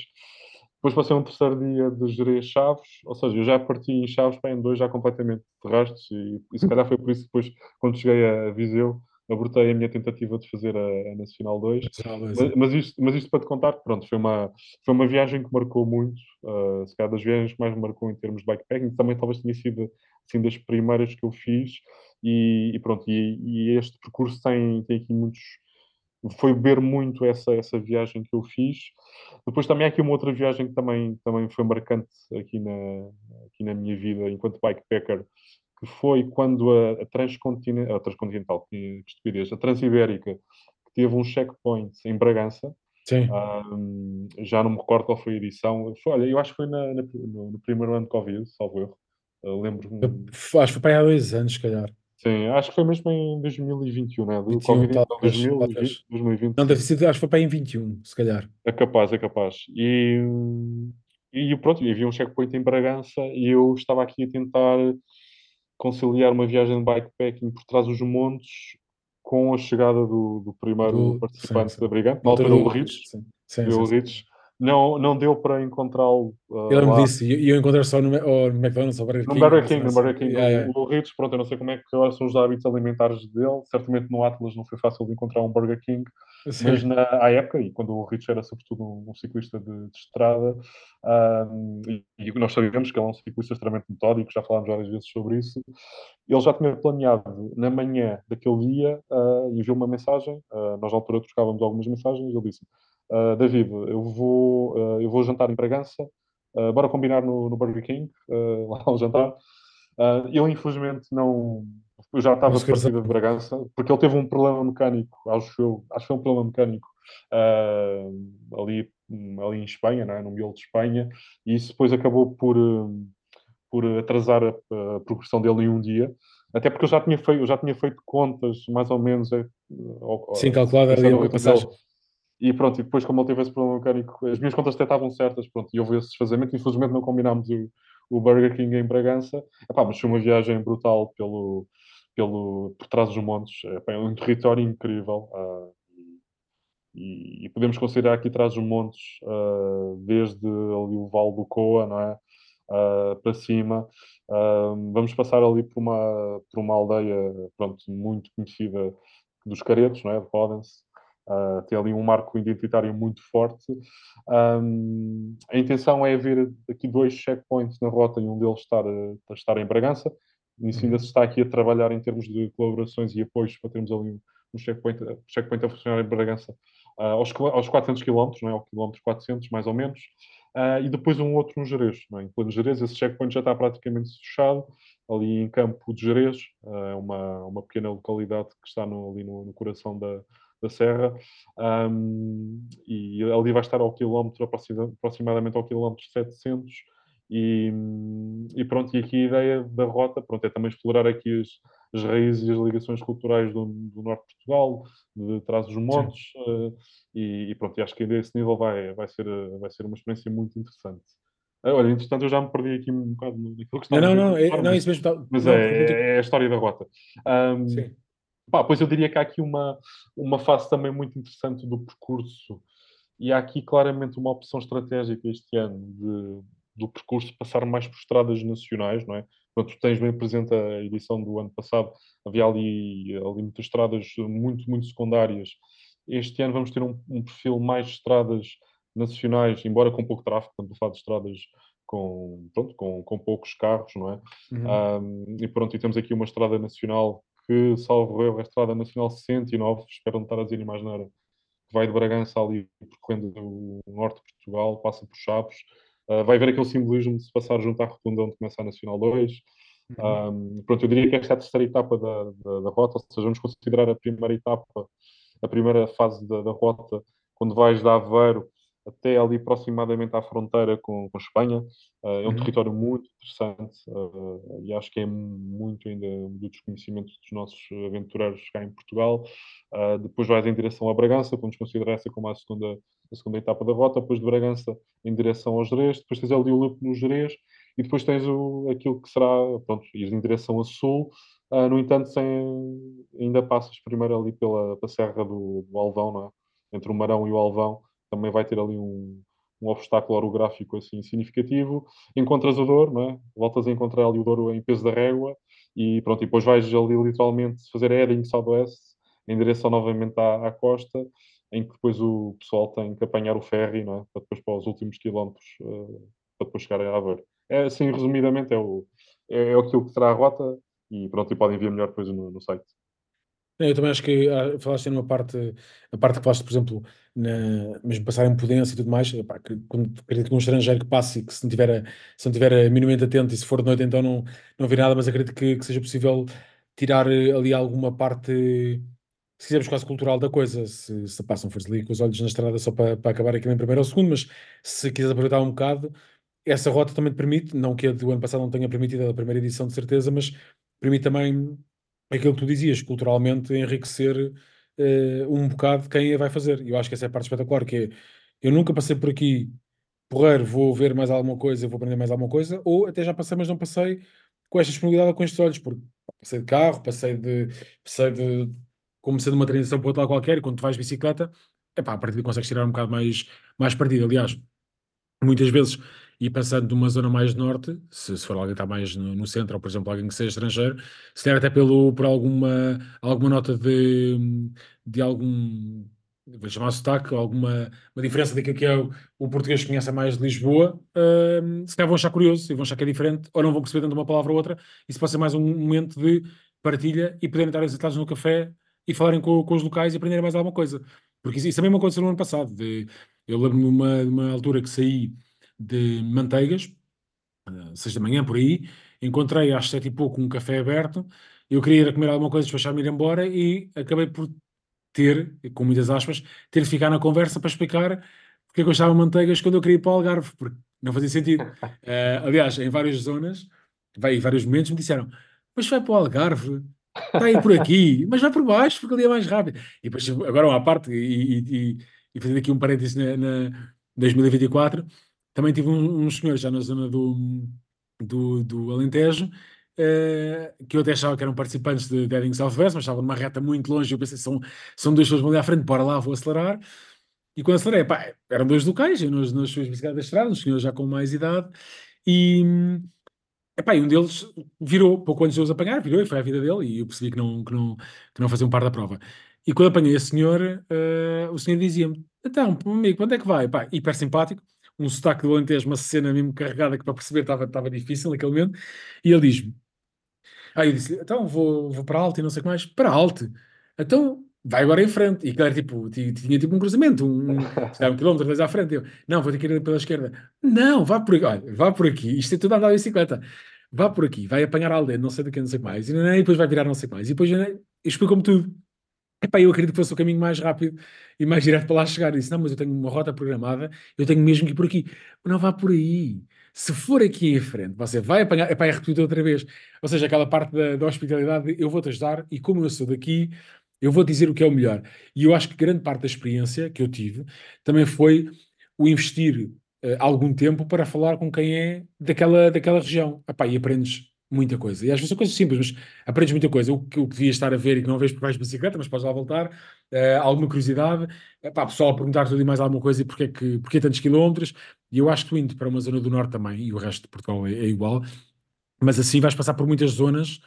Depois passei um terceiro dia de Jerez Chaves, ou seja, eu já parti em Chaves para em dois já completamente de rastros e, e se calhar foi por isso que depois, quando cheguei a Viseu, abortei a minha tentativa de fazer a, a Nacional 2. Mas, mas, isto, mas isto para te contar, pronto, foi uma, foi uma viagem que marcou muito, uh, se calhar das viagens que mais me marcou em termos de bikepacking, também talvez tenha sido assim, das primeiras que eu fiz, e, e pronto, e, e, este percurso tem, tem aqui muitos. Foi beber muito essa, essa viagem que eu fiz. Depois também há aqui uma outra viagem que também, também foi marcante aqui na, aqui na minha vida enquanto bikepacker, que foi quando a, a, transcontinental, a transcontinental, que estupidez, a Transibérica, que teve um checkpoint em Bragança. Sim. Um, já não me recordo qual foi a edição. Foi, olha, eu acho que foi na, na, no, no, primeiro ano de Covid, salvo erro. Lembro-me. Acho que foi para há dois anos, se calhar. Sim, acho que foi mesmo em 2021, né? Do 21, Covid, então, 2020, 2020. Não, deve ser, acho que foi para em 21, se calhar. É capaz, é capaz. E, e pronto, havia um checkpoint em Bragança e eu estava aqui a tentar conciliar uma viagem de bikepacking por trás dos montes com a chegada do, do primeiro do, participante sim, sim. da Brigante, na altura o Ritz, o Ritz, não, não deu para encontrá-lo uh, Ele me disse, e eu encontrei só no, ou no McDonald's ou Burger No King. Burger uma cena King, no. Burger King, Yeah, yeah. o Ritz, pronto, eu não sei como é que agora são os hábitos alimentares dele, certamente no Atlas não foi fácil de encontrar um Burger King, Sim. mas na, à época, e quando o Rich era sobretudo um, um ciclista de, de estrada, ahm, e, e nós sabemos que ele é um ciclista extremamente metódico, já falámos várias vezes sobre isso, ele já tinha planeado na manhã daquele dia e viu uma mensagem, ah, nós na altura trocávamos algumas mensagens, ele disse ah, David, eu vou, eu vou jantar em Bragança, bora combinar no, no Burger King, lá ao jantar. Ele infelizmente não, eu já estava de partida de Bragança, porque ele teve um problema mecânico, acho eu, acho que foi um problema mecânico ah, ali, ali em Espanha, é? no miolo de Espanha, e isso depois acabou por, hum, por atrasar a, a progressão dele em um dia. Até porque eu já tinha feito, eu já tinha feito contas, mais ou menos, eh, ao- Sim, calculado ali a passagem. E pronto, e depois, como ele teve esse problema mecânico, as minhas contas até estavam certas, pronto, e houve esse desfazamento. Infelizmente, não combinámos o, o Burger King em Bragança. Epá, mas foi uma viagem brutal pelo, pelo, por trás dos montes. Epá, É um território incrível. ah, e, e podemos considerar aqui trás dos montes, ah, desde ali o Vale do Coa, não é? Ah, para cima. Ah, vamos passar ali por uma, por uma aldeia pronto, muito conhecida dos Caretos, não é? de tem ali um marco identitário muito forte. Um, a intenção é haver aqui dois checkpoints na rota e um deles estar, estar em Bragança. Ainda Uhum. se está aqui a trabalhar em termos de colaborações e apoios para termos ali um, um checkpoint, checkpoint a funcionar em Bragança ah, aos, aos 400 km, não é? ao quilómetro 400 mais ou menos. Ah, e depois um outro no Jerez, não é? em pleno Jerez. Esse checkpoint já está praticamente fechado, ali em Campo de Jerez, ah, é uma, uma pequena localidade que está no- ali no, no coração da, da serra, Ahm, e ali vai estar ao quilómetro, aproxima- aproximadamente ao quilómetro 700, e, e pronto, e aqui a ideia da rota, pronto, é também explorar aqui as, as raízes e as ligações culturais do, do norte de Portugal, de trás dos montes, eh, e, e pronto, e acho que ainda esse nível vai, vai, ser, eh, vai ser uma experiência muito interessante. Ah, Olha, entretanto, eu já me perdi aqui um bocado naquilo que Não, estava não, a não, é, não, isso mesmo. tá- mas não, é, porque- é a história da rota. Ahm, Sim. Pá, pois eu diria que há aqui uma, uma fase também muito interessante do percurso e há aqui claramente uma opção estratégica este ano de, do percurso passar mais por estradas nacionais, não é? Tu tens bem presente a edição do ano passado, havia ali, ali muitas estradas muito, muito secundárias. Este ano vamos ter um, um perfil mais de estradas nacionais, embora com pouco tráfego, quando falo de estradas com, pronto, com, com poucos carros, não é? Uhum. Um, e pronto, e temos aqui uma estrada nacional que, salvo erro, é a estrada nacional 109, espero não estar a dizer mais nada, que vai de Bragança ali, percorrendo o norte de Portugal, passa por Chaves. Uh, vai ver aquele simbolismo de se passar junto à rotunda onde começa a Nacional 2. Uhum. Um, pronto, eu diria que esta é a terceira etapa da, da, da rota, ou seja, vamos considerar a primeira etapa, a primeira fase da, da rota, quando vais de Aveiro até ali aproximadamente à fronteira com, com Espanha. Uh, é um Uhum. território muito interessante uh, e acho que é muito ainda do desconhecimento dos nossos aventureiros cá em Portugal. Uh, depois vais em direção a Bragança, vamos considerar essa como a segunda, a segunda etapa da rota. Depois de Bragança em direção aos Jerez. Depois tens ali o loop no Jerez e depois tens o, aquilo que será, pronto, ir em direção a sul. Uh, no entanto, sem, ainda passas primeiro ali pela, pela Serra do, do Alvão, é? entre o Marão e o Alvão. Também vai ter ali um, um obstáculo orográfico assim significativo. Encontras o Douro, não é? voltas a encontrar ali o Douro em peso da régua e pronto, e depois vais ali literalmente fazer heading southwest em direção novamente à, à costa, em que depois o pessoal tem que apanhar o ferry, não é? Para depois para os últimos quilómetros, uh, para depois chegar a Aveiro. É assim, resumidamente, é, o, é, é aquilo que será a rota e pronto, e podem ver melhor depois no, no site. Eu também acho que ah, falaste numa parte, a parte que falaste, por exemplo, na, mesmo passar em Prudência e tudo mais, que, quando, acredito que um estrangeiro que passe e que se não tiver, a- se não tiver a minimamente atento e se for de noite então não, não vê nada, mas acredito que, que seja possível tirar eh, ali alguma parte, se quisermos quase cultural da coisa, se, se passam for ali com os olhos na estrada só para, para acabar aquilo em primeiro ou segundo, mas se quiseres aproveitar um bocado, essa rota também te permite, não que a do ano passado não tenha permitido a da primeira edição de certeza, mas permite também aquilo que tu dizias, culturalmente enriquecer eh, um bocado quem a vai fazer. Eu acho que essa é a parte espetacular, que é, eu nunca passei por aqui, porreiro, vou ver mais alguma coisa, vou aprender mais alguma coisa, ou até já passei, mas não passei com esta disponibilidade com estes olhos, porque passei de carro, passei de, passei de, como sendo uma transição para outra qualquer, e quando tu vais de bicicleta, epá, a partir daí consegues tirar um bocado mais, mais partido. Aliás, muitas vezes e passando de uma zona mais norte, se, se for alguém que está mais no, no, centro, ou por exemplo alguém que seja estrangeiro, se der até pelo, por alguma, alguma nota de, de algum, vou chamar sotaque, alguma uma diferença daquilo que é o, o português que conhece mais de Lisboa, uh, se calhar vão achar curioso e vão achar que é diferente, ou não vão perceber tanto uma palavra ou outra, isso pode ser mais um momento de partilha e poderem estar sentados no café e falarem com, com os locais e aprenderem mais alguma coisa. Porque isso, isso também me aconteceu no ano passado. De, eu lembro-me de uma, uma altura que saí de manteigas, uh, seis da manhã por aí, encontrei às sete e pouco um café aberto, eu queria ir comer alguma coisa, despachar-me ir embora e acabei por ter, com muitas aspas, ter de ficar na conversa para explicar porque é eu gostava de manteigas quando eu queria ir para o Algarve, porque não fazia sentido. Uh, aliás, em várias zonas, vai, em vários momentos me disseram, mas vai para o Algarve, está aí por aqui, mas vai por baixo, porque ali é mais rápido. E depois, agora uma parte, e, e, e fazendo aqui um parênteses na, na 2024, também tive um, uns senhores já na zona do, do, do Alentejo, uh, que eu até achava que eram participantes de Deading Southwest, mas estavam numa reta muito longe, eu pensei, são, são duas pessoas ali à frente, bora lá, vou acelerar. E quando acelerei, pá, eram dois locais, nas, nas suas bicicletas da estrada, uns senhores já com mais idade, e, epá, e um deles virou, pouco antes de os apanhar, virou e foi a vida dele, e eu percebi que não, que não, que não fazia um par da prova. E quando apanhei a senhor, uh, o senhor dizia-me, então, amigo, quando é que vai? Pá, hiper simpático, um sotaque do Alentejo, uma cena mesmo carregada que para perceber estava, estava difícil naquele momento, e ele diz-me, aí eu disse então vou, vou para alto e não sei o que mais, para alto, então vai agora em frente, e claro, tipo, tinha, tipo um cruzamento, um, um quilómetro dois à frente, eu, não, vou ter que ir pela esquerda, não, vá por aqui, olha, vá por aqui, isto é tudo andar de bicicleta, vá por aqui, vai apanhar a aldeia, não sei do que, não sei o que mais, e, e depois vai virar não sei o que mais, e depois explicou-me tudo, Epá, eu acredito que fosse o caminho mais rápido e mais direto para lá chegar. Eu disse, não, mas eu tenho uma rota programada, eu tenho mesmo que ir por aqui. Não vá por aí. Se for aqui em frente, você vai apanhar, epá, é repetir outra vez. Ou seja, aquela parte da, da hospitalidade, eu vou-te ajudar e como eu sou daqui, eu vou dizer o que é o melhor. E eu acho que grande parte da experiência que eu tive também foi o investir uh, algum tempo para falar com quem é daquela, daquela região. Epá, e aprendes muita coisa. E às vezes são coisas simples, mas aprendes muita coisa. O que, o que devias estar a ver e que não vês por mais bicicleta, mas podes lá voltar. Uh, alguma curiosidade. Epá, pessoal perguntar tudo e mais alguma coisa e porque é que porque tantos quilómetros. E eu acho que tu indo para uma zona do norte também, e o resto de Portugal é, é igual, mas assim vais passar por muitas zonas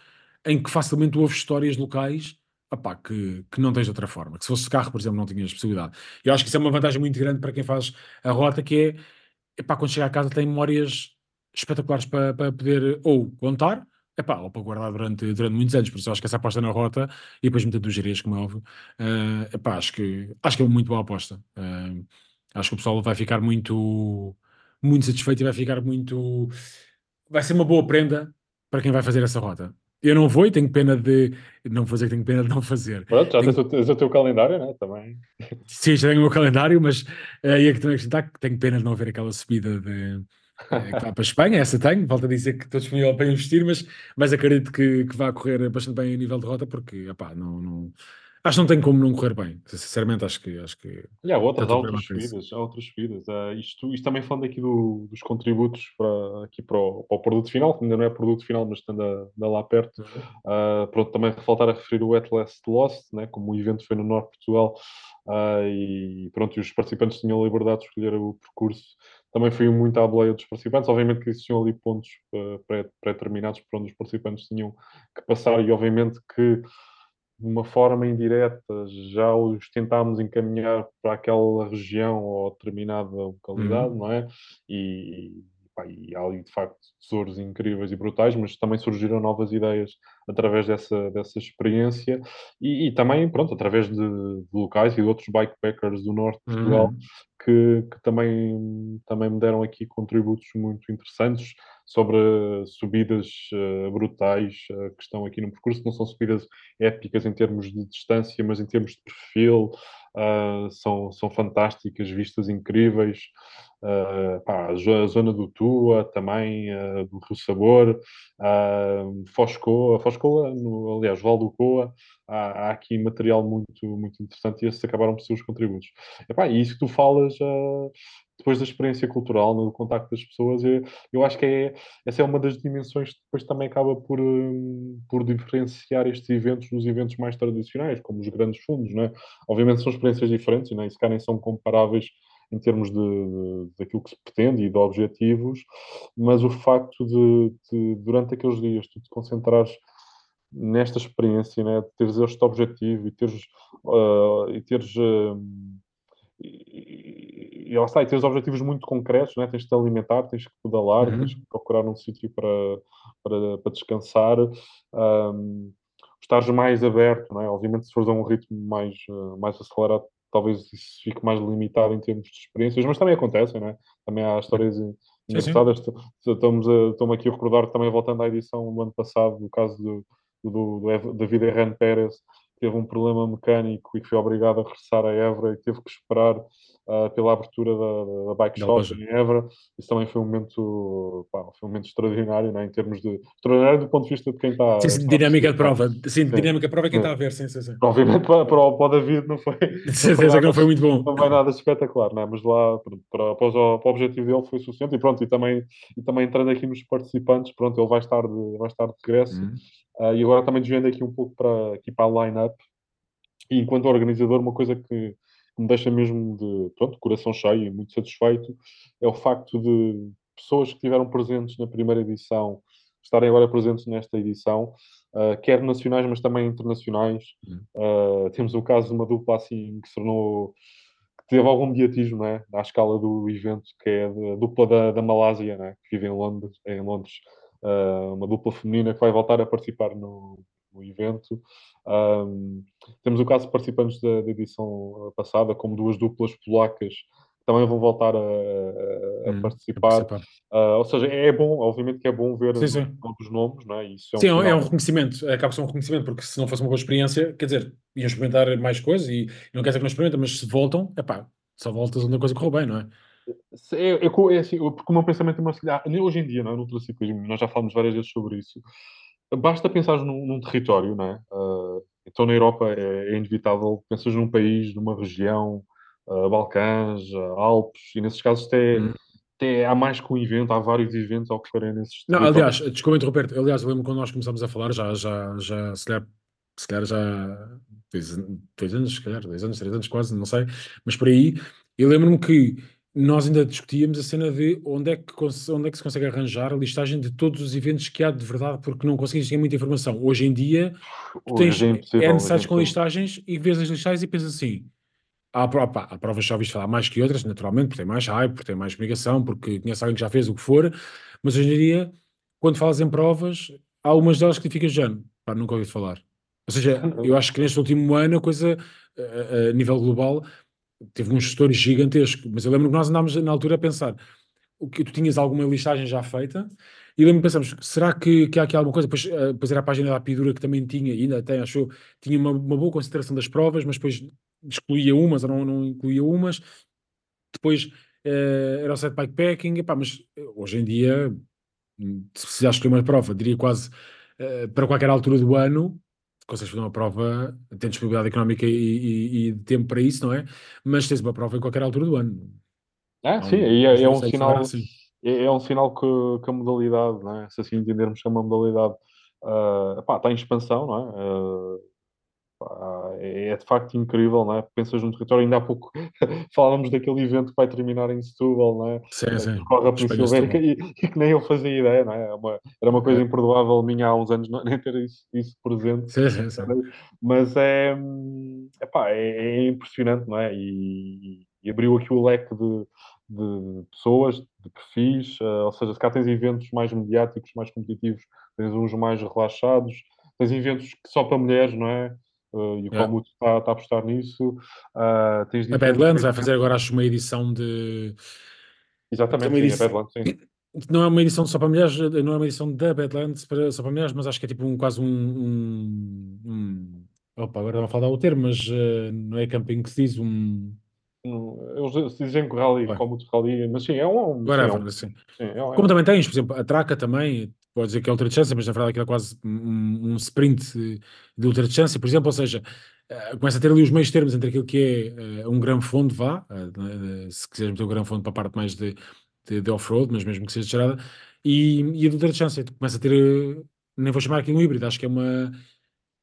em que facilmente ouves histórias locais epá, que, que não tens de outra forma. Que se fosse carro, por exemplo, não tinhas possibilidade. Eu acho que isso é uma vantagem muito grande para quem faz a rota, que é, epá, quando chega a casa tem memórias espetaculares para, para poder ou contar, epá, ou para guardar durante, durante muitos anos, por isso acho que essa aposta na rota e depois metendo os gerês, como é óbvio, uh, epá, acho, que, acho que é uma muito boa aposta. Uh, acho que o pessoal vai ficar muito, muito satisfeito e vai ficar muito. Vai ser uma boa prenda para quem vai fazer essa rota. Eu não vou e tenho pena de não fazer, tenho pena de não fazer. Pronto, já tenho... tens, o, teu calendário, né? Também. Sim, já tenho o meu calendário, mas aí é que também acrescentar que tenho pena de não haver aquela subida de é, claro, para a Espanha, essa tenho, volto a dizer que estou disponível para investir, mas, mas acredito que, que vai correr bastante bem a nível de rota, porque opá, não, não, acho que não tem como não correr bem. Sinceramente, acho que. Acho que e há outras, há outras subidas. Há outras subidas. Uh, isto, isto também falando aqui do, dos contributos para, aqui para o, para o, produto final, que ainda não é produto final, mas estando a, lá perto. Uh, pronto, também faltar a referir o Atlas Lost, né, como o evento foi no Norte de Portugal. Uh, e pronto, e os participantes tinham a liberdade de escolher o percurso também foi muito à boleia dos participantes. Obviamente que existiam ali pontos uh, pré-determinados por onde os participantes tinham que passar, e obviamente que de uma forma indireta já os tentámos encaminhar para aquela região ou determinada localidade, uhum. não é? E, pá, e há ali de facto tesouros incríveis e brutais, mas também surgiram novas ideias através dessa, dessa experiência e, e também, pronto, através de, de, locais e de outros bikepackers do norte de Portugal uhum. que, que, também, também me deram aqui contributos muito interessantes sobre subidas uh, brutais uh, que estão aqui no percurso. Não são subidas épicas em termos de distância, mas em termos de perfil, uh, são, são fantásticas, vistas incríveis. Pá, a zona do Tua também, do Rio Sabor, uh, Foscoa, Foscoa no, aliás, Val do Coa, há, há, aqui material muito, muito interessante e esses acabaram por ser os contributos. E isso que tu falas depois da experiência cultural, no contacto das pessoas, eu, eu acho que é, essa é uma das dimensões que depois também acaba por, um, por diferenciar estes eventos dos eventos mais tradicionais, como os grandes fundos, não é? Obviamente são experiências diferentes, não é? e se calhar são comparáveis em termos de, de, daquilo que se pretende e de objetivos, mas o facto de, de durante aqueles dias tu te concentrares nesta experiência, né, de teres este objetivo e teres, uh, e teres uh, e, e lá está, e tens objetivos muito concretos, né? tens de te alimentar, tens que pedalar, uhum. tens que procurar um sítio para, para, para descansar, um, estares mais aberto, não é? obviamente se fores a um ritmo mais, uh, mais acelerado, talvez isso fique mais limitado em termos de experiências, mas também acontece, não é? também há histórias engraçadas, estamos, a, estamos aqui a recordar também voltando à edição do ano passado, o caso do, do, do David Herrán Pérez, teve um problema mecânico e que foi obrigado a regressar a Évora e teve que esperar uh, pela abertura da, da Bike Shop em Évora. Isso também foi um momento, pá, foi um momento extraordinário, né, em termos de... Extraordinário do ponto de vista de quem está... Sim, sim dinâmica de prova. Sim, sim, dinâmica de prova é quem está a ver, sim, sim, sim. Obviamente para, para, o, para o David não foi... Certeza que não foi muito bom. Não foi nada espetacular, né? mas lá, para, para, para, o, para o objetivo dele foi suficiente e pronto, e também, e também entrando aqui nos participantes, pronto, ele vai estar de, vai estar de regresso. Uhum. Uh, e agora também desviando aqui um pouco para, aqui para a line-up, e enquanto organizador, uma coisa que me deixa mesmo de pronto, coração cheio e muito satisfeito é o facto de pessoas que estiveram presentes na primeira edição estarem agora presentes nesta edição, uh, quer nacionais, mas também internacionais. Uh, temos o caso de uma dupla assim que se tornou que teve algum mediatismo né, à escala do evento, que é a dupla da, da Malásia, né, que vive em Londres, em Londres uh, uma dupla feminina que vai voltar a participar no, no evento. Um, temos o caso de participantes da, da, edição passada, como duas duplas polacas que também vão voltar a, a, a hum, participar. A participar. Uh, ou seja, é bom, obviamente que é bom ver sim, sim. novos nomes, não é? Isso é um sim, final... é um reconhecimento, acaba por ser um reconhecimento, porque se não fosse uma boa experiência, quer dizer, iam experimentar mais coisas e não quer dizer que não experimentam, mas se voltam, é pá, só voltas onde a coisa correu bem, não é? É, é, é assim, porque o meu pensamento é mais hoje em dia, não é? no ultraciclismo, nós já falamos várias vezes sobre isso, basta pensar num, num território, não é? Uh, então na Europa é, é, inevitável, pensas num país, numa região, uh, Balcãs, uh, Alpes, e nesses casos até, hum. até há mais que um evento, há vários eventos a ocorrerem nesses Não, aliás, desculpa interromper, aliás, eu lembro quando nós começámos a falar, já, já, já se calhar, se calhar já dois, dois anos, se calhar, dois anos, três anos quase, não sei, mas por aí, eu lembro-me que nós ainda discutíamos a cena de onde é, que, onde é que se consegue arranjar a listagem de todos os eventos que há de verdade, porque não conseguimos ter muita informação. Hoje em dia, tens, é, é necessário com listagens e vês as listagens e pensas assim: há, opa, há provas já ouviste falar mais que outras, naturalmente, porque tem mais hype, porque tem mais comunicação, porque conhece alguém que já fez o que for, mas hoje em dia, quando falas em provas, há umas delas que ficas já, pá, nunca ouvi falar. Ou seja, eu acho que neste último ano a coisa, a, a nível global, teve um gestor gigantesco, mas eu lembro que nós andámos na altura a pensar o que tu tinhas alguma listagem já feita e lembro que pensamos, será que, que há aqui alguma coisa? Depois, depois era a página da Apidura que também tinha, ainda tem, achou, tinha uma, uma, boa consideração das provas, mas depois excluía umas ou não, não incluía umas. Depois uh, era o set bikepacking, epá, mas eh, hoje em dia, hum, se precisares escolher uma prova, diria quase para qualquer altura do ano, consegues fazer uma prova, tem disponibilidade económica e, e, e, de tempo para isso, não é? Mas tens uma prova em qualquer altura do ano. Ah, sim, e é, é, um sinal, assim. é, é, um sinal que, que a modalidade, é? se assim entendermos que é uma modalidade uh, epá, está em expansão, não é? Uh, é, é de facto incrível, não é? Pensas num território, ainda há pouco falávamos daquele evento que vai terminar em Setúbal, não é? Sim, sim. Corre a Pensilvânia e, e, que nem eu fazia ideia, não é? é uma, era uma coisa é. imperdoável minha há uns anos não, nem ter isso, isso presente. Sim, sim, sim. Mas é, epá, é, é impressionante, não é? E, e, abriu aqui o leque de, de pessoas, de perfis, uh, ou seja, se cá tens eventos mais mediáticos, mais competitivos, tens uns mais relaxados, tens eventos que só para mulheres, não é? Uh, e o yeah. Comuto está, está a apostar nisso. Uh, tens a Badlands vai fazer agora, acho, uma edição de. Exatamente, sim, edição... a Badlands, sim. Não é uma edição só para mulheres, não é uma edição da Badlands para, só para mulheres, mas acho que é tipo um, quase um. um, um... Opa, agora não falar o termo, mas uh, não é camping que se diz um. Eles dizem que rally, como rally, mas sim, é um. Whatever, sim, é um, sim. Sim, é um, como também tens, por exemplo, a Traca também, pode dizer que é ultra distância, mas na verdade aquilo é quase um, um sprint de ultra distância, por exemplo, ou seja, uh, começa a ter ali os meios termos entre aquilo que é uh, um grande fundo, vá, uh, se quiseres meter o grande fundo para a parte mais de, de, de off-road, mas mesmo que seja descerada, e, e a de ultra distância, começa a ter, nem vou chamar aqui um híbrido, acho que é uma.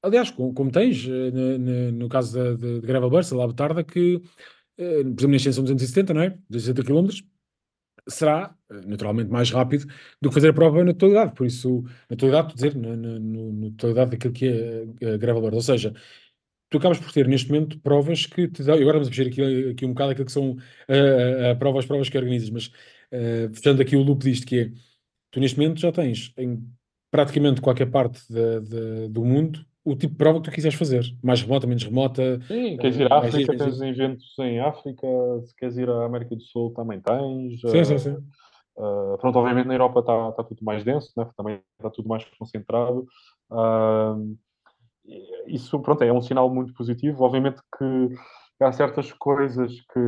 Aliás, como, como tens no, no, caso da, de, de Gravel Burst, lá tarda, que por exemplo, na extensão 270, não é? 270 km, será naturalmente mais rápido do que fazer a prova na totalidade. Por isso, na totalidade, a dizer, na, na, na totalidade daquilo que é a gravel board. Ou seja, tu acabas por ter neste momento provas que te dão, e agora vamos mexer aqui, aqui um bocado aquilo que são uh, uh, provas, provas que organizas, mas uh, fechando aqui o loop disto, que é, tu neste momento já tens em praticamente qualquer parte de, de, do mundo o tipo de prova que tu quiseres fazer, mais remota, menos remota. Sim, queres ir à África, tens eventos em África, se queres ir à América do Sul também tens. Sim, sim, sim. Uh, pronto, obviamente na Europa está tá tudo mais denso, né? também está tudo mais concentrado. Uh, isso, pronto, é um sinal muito positivo. Obviamente que há certas coisas que,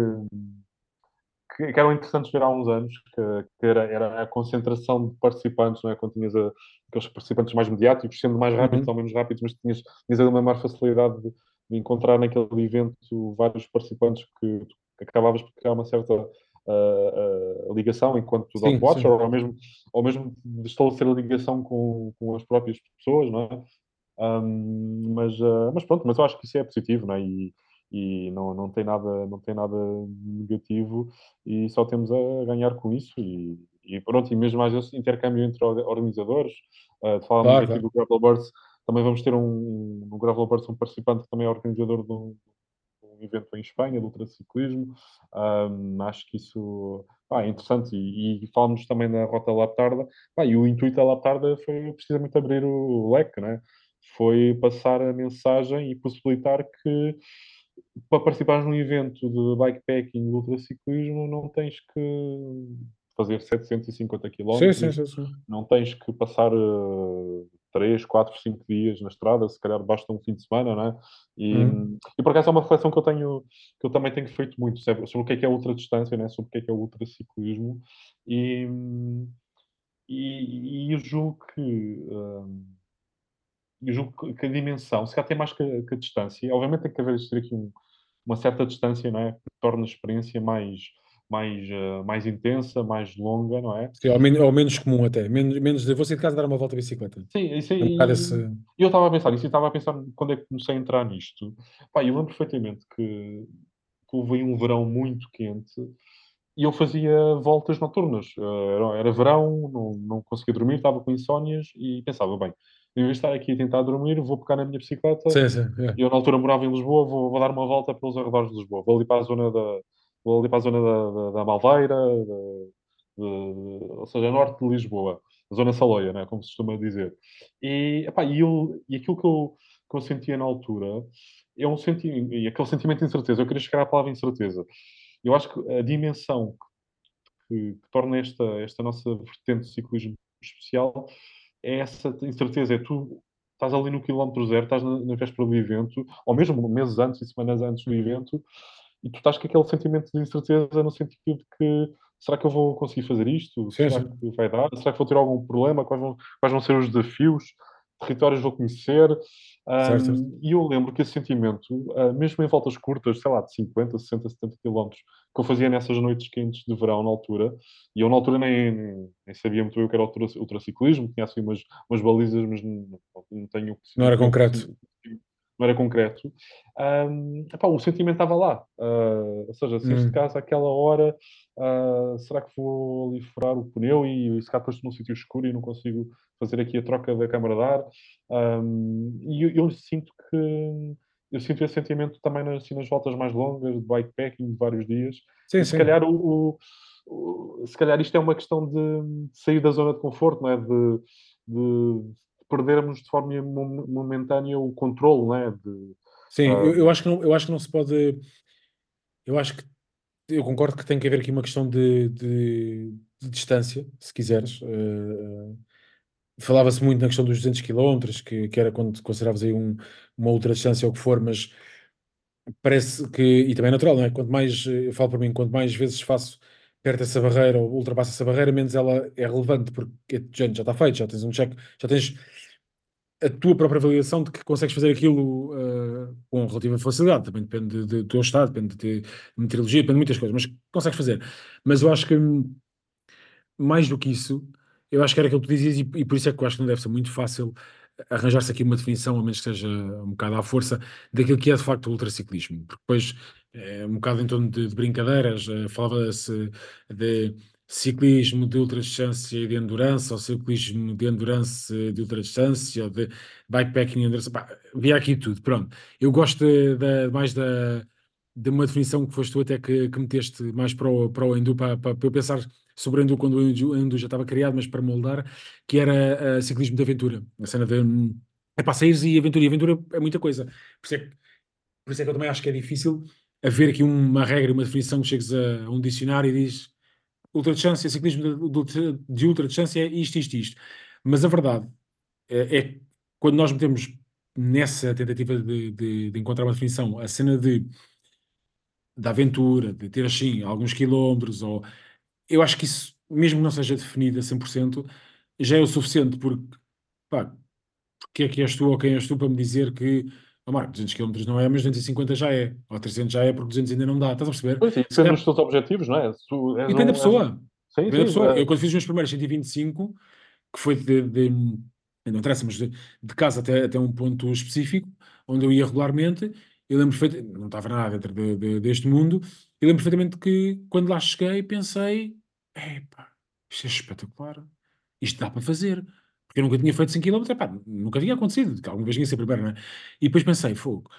que, eram interessantes ver há uns anos, que, que era, era, a concentração de participantes, não é? quando tinhas a, aqueles participantes mais mediáticos, sendo mais rápidos uhum. ou menos rápidos, mas tinhas, tinhas a maior facilidade de, de, encontrar naquele evento vários participantes que, que acabavas por criar uma certa uh, uh, ligação enquanto dog watcher, ou mesmo, ou mesmo de estabelecer a ligação com, com as próprias pessoas, não é? Um, mas, uh, mas pronto, mas eu acho que isso é positivo, não é? E, e não, não, tem nada, não tem nada negativo e só temos a ganhar com isso e, e pronto, e mesmo às vezes intercâmbio entre organizadores, uh, de falarmos claro, aqui do Gravel Birds, também vamos ter um, no Gravel Birds um participante que também é organizador de um, evento em Espanha de ultraciclismo. Um, acho que isso pá, é interessante. E, e falamos também da Rota Laptarda. Pá, e o intuito da Laptarda foi precisamente abrir o leque, né? foi passar a mensagem e possibilitar que para participares num evento de bikepacking e ultraciclismo não tens que fazer 750 km, sim, sim, sim, sim. não tens que passar uh, 3, 4, 5 dias na estrada, se calhar basta um fim de semana, não é? E, hum. e por acaso é uma reflexão que eu tenho, que eu também tenho feito muito sobre, sobre o que é que é ultradistância, né? sobre o que é que é ultraciclismo e, e, e eu julgo que um, eu julgo que a dimensão, se calhar tem mais que a, que a distância, obviamente tem que haver aqui um, uma certa distância, não é? Que torna a experiência mais mais, uh, mais intensa, mais longa, não é? Sim, ou, men ou menos comum até. Menos, menos de você de casa dar uma volta de bicicleta. Sim, isso aí. Esse... Eu estava a pensar isso, estava a pensar quando é que comecei a entrar nisto. Pá, eu lembro perfeitamente que, que houve um verão muito quente e eu fazia voltas noturnas. Uh, era, era, verão, não, não conseguia dormir, estava com insónias e pensava, bem, em vez de estar aqui a tentar dormir, vou pegar na minha bicicleta. Sim, sim, é. Eu na altura morava em Lisboa, vou, vou, dar uma volta pelos arredores de Lisboa. Vou ali para a zona da, vou ali para a zona da, da, da Malveira, de, ou seja, norte de Lisboa, zona Saloia, né, como se costuma dizer. E, epá, e, eu, e aquilo que eu, que eu sentia na altura é um sentimento, e aquele sentimento de incerteza, eu queria chegar à palavra incerteza. Eu acho que a dimensão que, que torna esta, esta nossa vertente de ciclismo especial é essa incerteza, é tu estás ali no quilómetro zero, estás na, na véspera do evento, ou mesmo meses antes e semanas antes do evento, e tu estás com aquele sentimento de incerteza no sentido de que será que eu vou conseguir fazer isto? Sim, será sim. que vai dar? Será que vou ter algum problema? Quais vão, quais vão ser os desafios? Territórios vou conhecer? Um, e eu lembro que esse sentimento, uh, mesmo em voltas curtas, sei lá, de 50, 60, 70 quilómetros, que eu fazia nessas noites quentes de verão na altura, e eu na altura nem, nem sabia muito bem o que era o ultraciclismo, tinha assim umas, umas balizas, mas não, não tenho... Não era concreto não era concreto, um, epá, o sentimento estava lá. Uh, ou seja, se este hum. caso, àquela hora, uh, será que vou ali furar o pneu e, e se cá depois num sítio escuro e não consigo fazer aqui a troca da câmara de ar? Um, e eu, eu, sinto que eu sinto esse sentimento também nas, assim, nas voltas mais longas, de bikepacking, de vários dias. Sim, e, se calhar o, o, o, se calhar isto é uma questão de, de sair da zona de conforto, não é? De, de perdermos de forma momentânea o controle, não é? De, Sim, uh... eu, eu, acho que não, eu acho que não se pode. Eu acho que eu concordo que tem que haver aqui uma questão de, de, de distância, se quiseres. Uh, Falava-se muito na questão dos 200 km, que, que era quando consideravas aí um, uma outra distância ou o que for, mas parece que, e também é natural, não é? Quanto mais, eu falo para mim, quanto mais vezes faço perto dessa barreira ou ultrapassa essa barreira, menos ela é relevante, porque já, está feito, já tens um check, já tens a tua própria avaliação de que consegues fazer aquilo uh, com relativa facilidade, também depende do teu estado, depende de, de meteorologia, depende de muitas coisas, mas consegues fazer. Mas eu acho que mais do que isso, eu acho que era aquilo que tu dizias, e, e, por isso é que eu acho que não deve ser muito fácil arranjar-se aqui uma definição, a menos que seja um bocado à força, daquilo que é de facto o ultraciclismo. Porque depois, é, um bocado em torno de, de brincadeiras, uh, falava-se de ciclismo de ultradistância e de endurance, ou ciclismo de endurance de ultradistância, ou de bikepacking e endurance. Havia aqui tudo, pronto. Eu gosto de, de, mais da, de uma definição que foste tu até que, que meteste mais para o, para o para, para, para eu pensar sobre quando o Endu, já estava criado, mas para moldar, que era uh, ciclismo de aventura. A cena de hum, é sair e aventura, e aventura é muita coisa. Por isso é, que, por isso é que eu também acho que é difícil haver aqui uma regra, uma definição que chegues a, a um dicionário e dizes ultradistância, ciclismo de, de ultradistância é isto, isto, isto. Mas a verdade é, é quando nós metemos nessa tentativa de, de, de encontrar uma definição a cena de da aventura, de ter assim alguns quilómetros, ou eu acho que isso, mesmo que não seja definido a 100%, já é o suficiente, porque pá, porque é que és tu ou quem és tu para me dizer que oh, Marco, 200 km não é, mas 250 já é, ou 300 já é, porque 200 ainda não dá, estás a perceber? Pois sim, depende dos teus objetivos, não é? Tu, depende um, da pessoa. Sim, depende sim, da pessoa. É. Eu quando fiz os meus primeiros 125, que foi de, de não interessa, mas de, de casa até, até um ponto específico, onde eu ia regularmente, eu lembro perfeitamente, não estava nada dentro de, de, deste mundo, eu lembro perfeitamente que quando lá cheguei pensei, epá, isto é espetacular, isto dá para fazer. Porque eu nunca tinha feito 100 km, epá, nunca tinha acontecido, alguma vez tinha ser primeiro, não é? E depois pensei, fogo,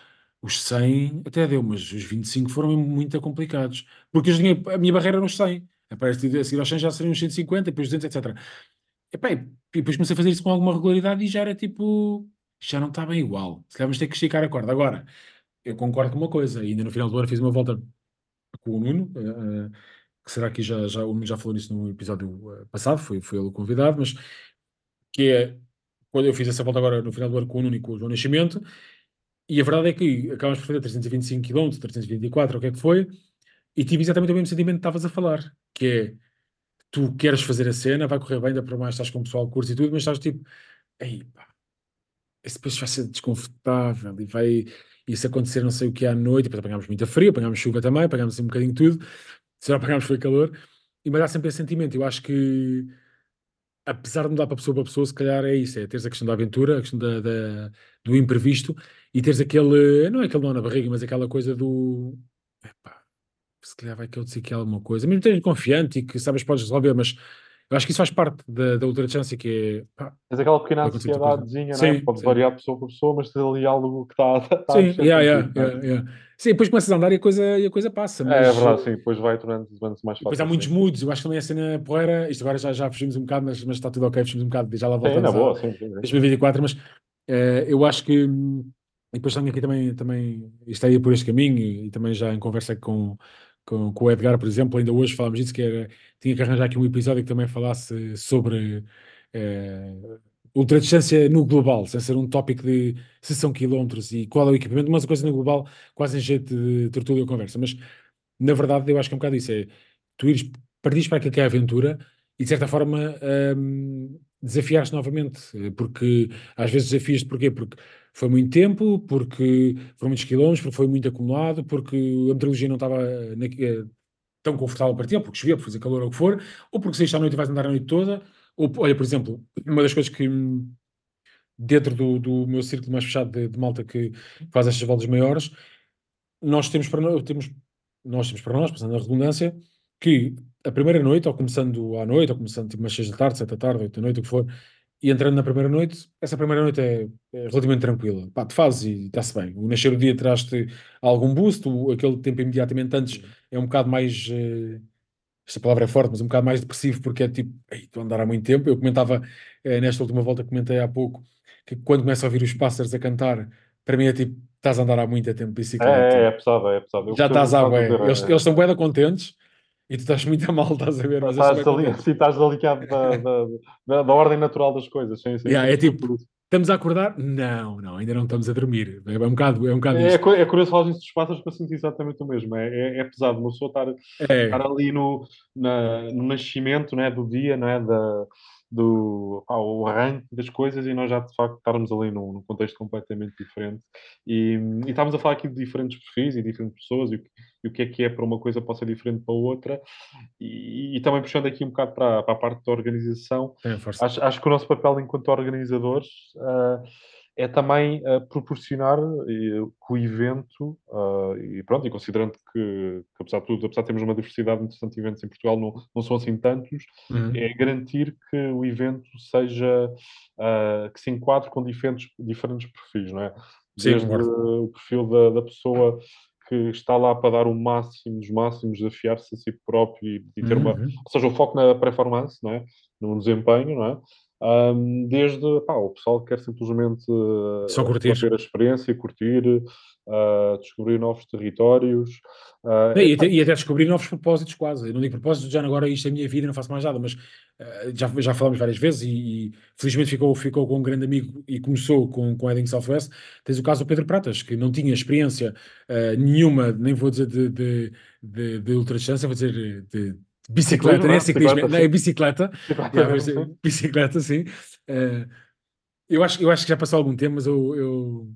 os 100 até deu, mas os 25 foram muito complicados. Porque eu tinha, a minha barreira era os 100. Aparece a seguir aos 100 já seriam uns 150, depois 200, etc. Epá, e depois comecei a fazer isso com alguma regularidade e já era tipo, já não está bem igual. Se calhar vamos ter que esticar a corda. Agora, eu concordo com uma coisa, ainda no final do ano fiz uma volta com o Nuno, uh, que será que já, já, o Nuno já falou nisso no episódio eh, passado, foi, foi ele o convidado, mas que é quando eu fiz essa volta agora no final do ano com o Nuno e com o João Nascimento, e a verdade é que acabamos por fazer 325 km, 324, o que é que foi, e tive exatamente o mesmo sentimento que estavas a falar, que é tu queres fazer a cena, vai correr bem, ainda para mais estás com o pessoal curso e tudo, mas estás tipo, ei pá, esse depois vai ser desconfortável e vai se acontecer não sei o que à noite, depois apanhámos muita frio, apanhámos chuva também, apanhámos assim um bocadinho tudo, se não apanhámos foi calor, e me dá sempre esse sentimento. Eu acho que, apesar de mudar para pessoa para pessoa, se calhar é isso, é teres a questão da aventura, a questão da, da do imprevisto, e teres aquele, não é aquele nó na barriga, mas aquela coisa do, epá, se calhar vai que eu que é alguma coisa, mesmo teres confiante e que sabes podes resolver, mas eu acho que isso faz parte da, da ultrachância, que é. Tens aquela pequena ansiedadezinha, não é? Pode sim. variar de pessoa por pessoa, mas tens ali algo que está. Tá sim, yeah, yeah, yeah, yeah, sim, depois começas a andar e a coisa, e a coisa passa. Mas... É, é verdade, sim, depois vai tornando-se mais fácil. Depois há muitos moods, eu acho que também a cena porreira, isto agora já, já fugimos um bocado, mas, mas está tudo ok, fugimos um bocado, já lá voltamos. Sim, na boa, sim, sim, sim. 2024, mas uh, eu acho que. E depois tenho aqui também, também isto aí por este caminho, e, e também já em conversa com, com, com, o Edgar, por exemplo, ainda hoje falámos disso, que era, tinha que arranjar aqui um episódio que também falasse sobre eh, ultradistância no global, sem ser um tópico de se são quilómetros e qual é o equipamento, mas a coisa no global quase em jeito de tertúlia ou conversa. Mas, na verdade, eu acho que é um bocado isso, é tu ires, partires para aquilo que é a aventura e, de certa forma, um, desafiar-te novamente, porque às vezes desafias-te porquê? Porque foi muito tempo, porque foram muitos quilómetros, porque foi muito acumulado, porque a meteorologia não estava na, eh, tão confortável para ti, ou porque chovia, porque fazia calor ou o que for, ou porque saíste à noite e vais andar a noite toda. Ou, olha, por exemplo, uma das coisas que dentro do, do meu círculo mais fechado de, de malta que faz estas voltas maiores, nós temos para nós, temos, nós temos para nós, passando a redundância, que a primeira noite, ou começando à noite, ou começando tipo umas 6 da tarde, 7 da tarde, 8 da noite, o que for, e entrando na primeira noite, essa primeira noite é, é relativamente tranquila. Pá, te fazes e está-se bem. O nascer do dia traz-te algum boost, o, aquele tempo imediatamente antes é um bocado mais. Uh, esta palavra é forte, mas um bocado mais depressivo, porque é tipo, estou a andar há muito tempo. Eu comentava, uh, nesta última volta, comentei há pouco, que quando começo a ouvir os pássaros a cantar, para mim é tipo, estás a andar há muito tempo de bicicleta. É, é, é pesado, é pesado. Eu Já estás a bem. Eles, eles estão bem contentes e tu estás muito a mal, estás a ver? Mas estás, ali, sim, estás delicado da, da, da, da, ordem natural das coisas. Sim, sim, yeah, é tipo, estamos a acordar? Não, não, ainda não estamos a dormir. É um bocado, é um bocado é, é curioso falar dos pássaros eu sinto exatamente o mesmo. É, é, é pesado uma pessoa estar, é. estar ali no, na, no nascimento né, do dia, não é? Da, do pá, o arranque das coisas e nós já de facto estarmos ali num, num contexto completamente diferente. E, e estávamos a falar aqui de diferentes perfis e diferentes pessoas e, e, o que é que é para uma coisa pode ser diferente para outra. E, e também puxando aqui um bocado para, para a parte da organização acho, acho que o nosso papel enquanto organizadores uh, é também uh, proporcionar uh, que o evento, uh, e pronto, e considerando que, que, apesar de tudo, apesar de termos uma diversidade interessante de eventos em Portugal, não, não são assim tantos, Uhum. é garantir que o evento seja, uh, que se enquadre com diferentes, diferentes perfis, não é? Sim, Desde concordo. o perfil da, da pessoa que está lá para dar o máximo dos máximos, desafiar-se a si próprio e, e ter uma, Uhum. ou seja, o foco na performance, não é? No desempenho, não é? Um, desde pá, o pessoal que quer simplesmente uh, Só curtir. ter a experiência, curtir, uh, descobrir novos territórios. uh, Não, e, até, e até descobrir novos propósitos, quase. Eu não digo propósitos, já agora isto é a minha vida, não faço mais nada, mas eh, já, já falámos várias vezes e, e felizmente ficou, ficou com um grande amigo e começou com, com Heading Southwest. Tens o caso do Pedro Pratas, que não tinha experiência eh, nenhuma, nem vou dizer de, de, de, de ultradistância, vou dizer de bicicleta, não é é? ciclismo, Bicicleta, não, é bicicleta. Yeah, bicicleta, sim. Eh, eu, acho, eu acho que já passou algum tempo, mas eu, eu,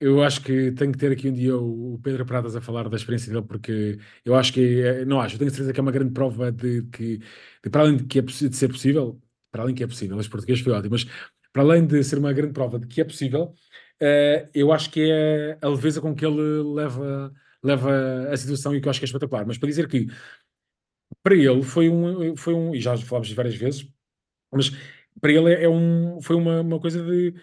eu acho que tenho que ter aqui um dia o, o Pedro Pratas a falar da experiência dele, porque eu acho que, é- não acho, eu tenho certeza que é uma grande prova de que, de, para além de que é de ser possível, para além que é possível, este português foi ótimo, mas para além de ser uma grande prova de que é possível, eh, eu acho que é a leveza com que ele leva, leva a situação e que eu acho que é espetacular. Mas para dizer que para ele foi um, foi um, e já falámos várias vezes, mas para ele é, é um, foi uma, uma coisa de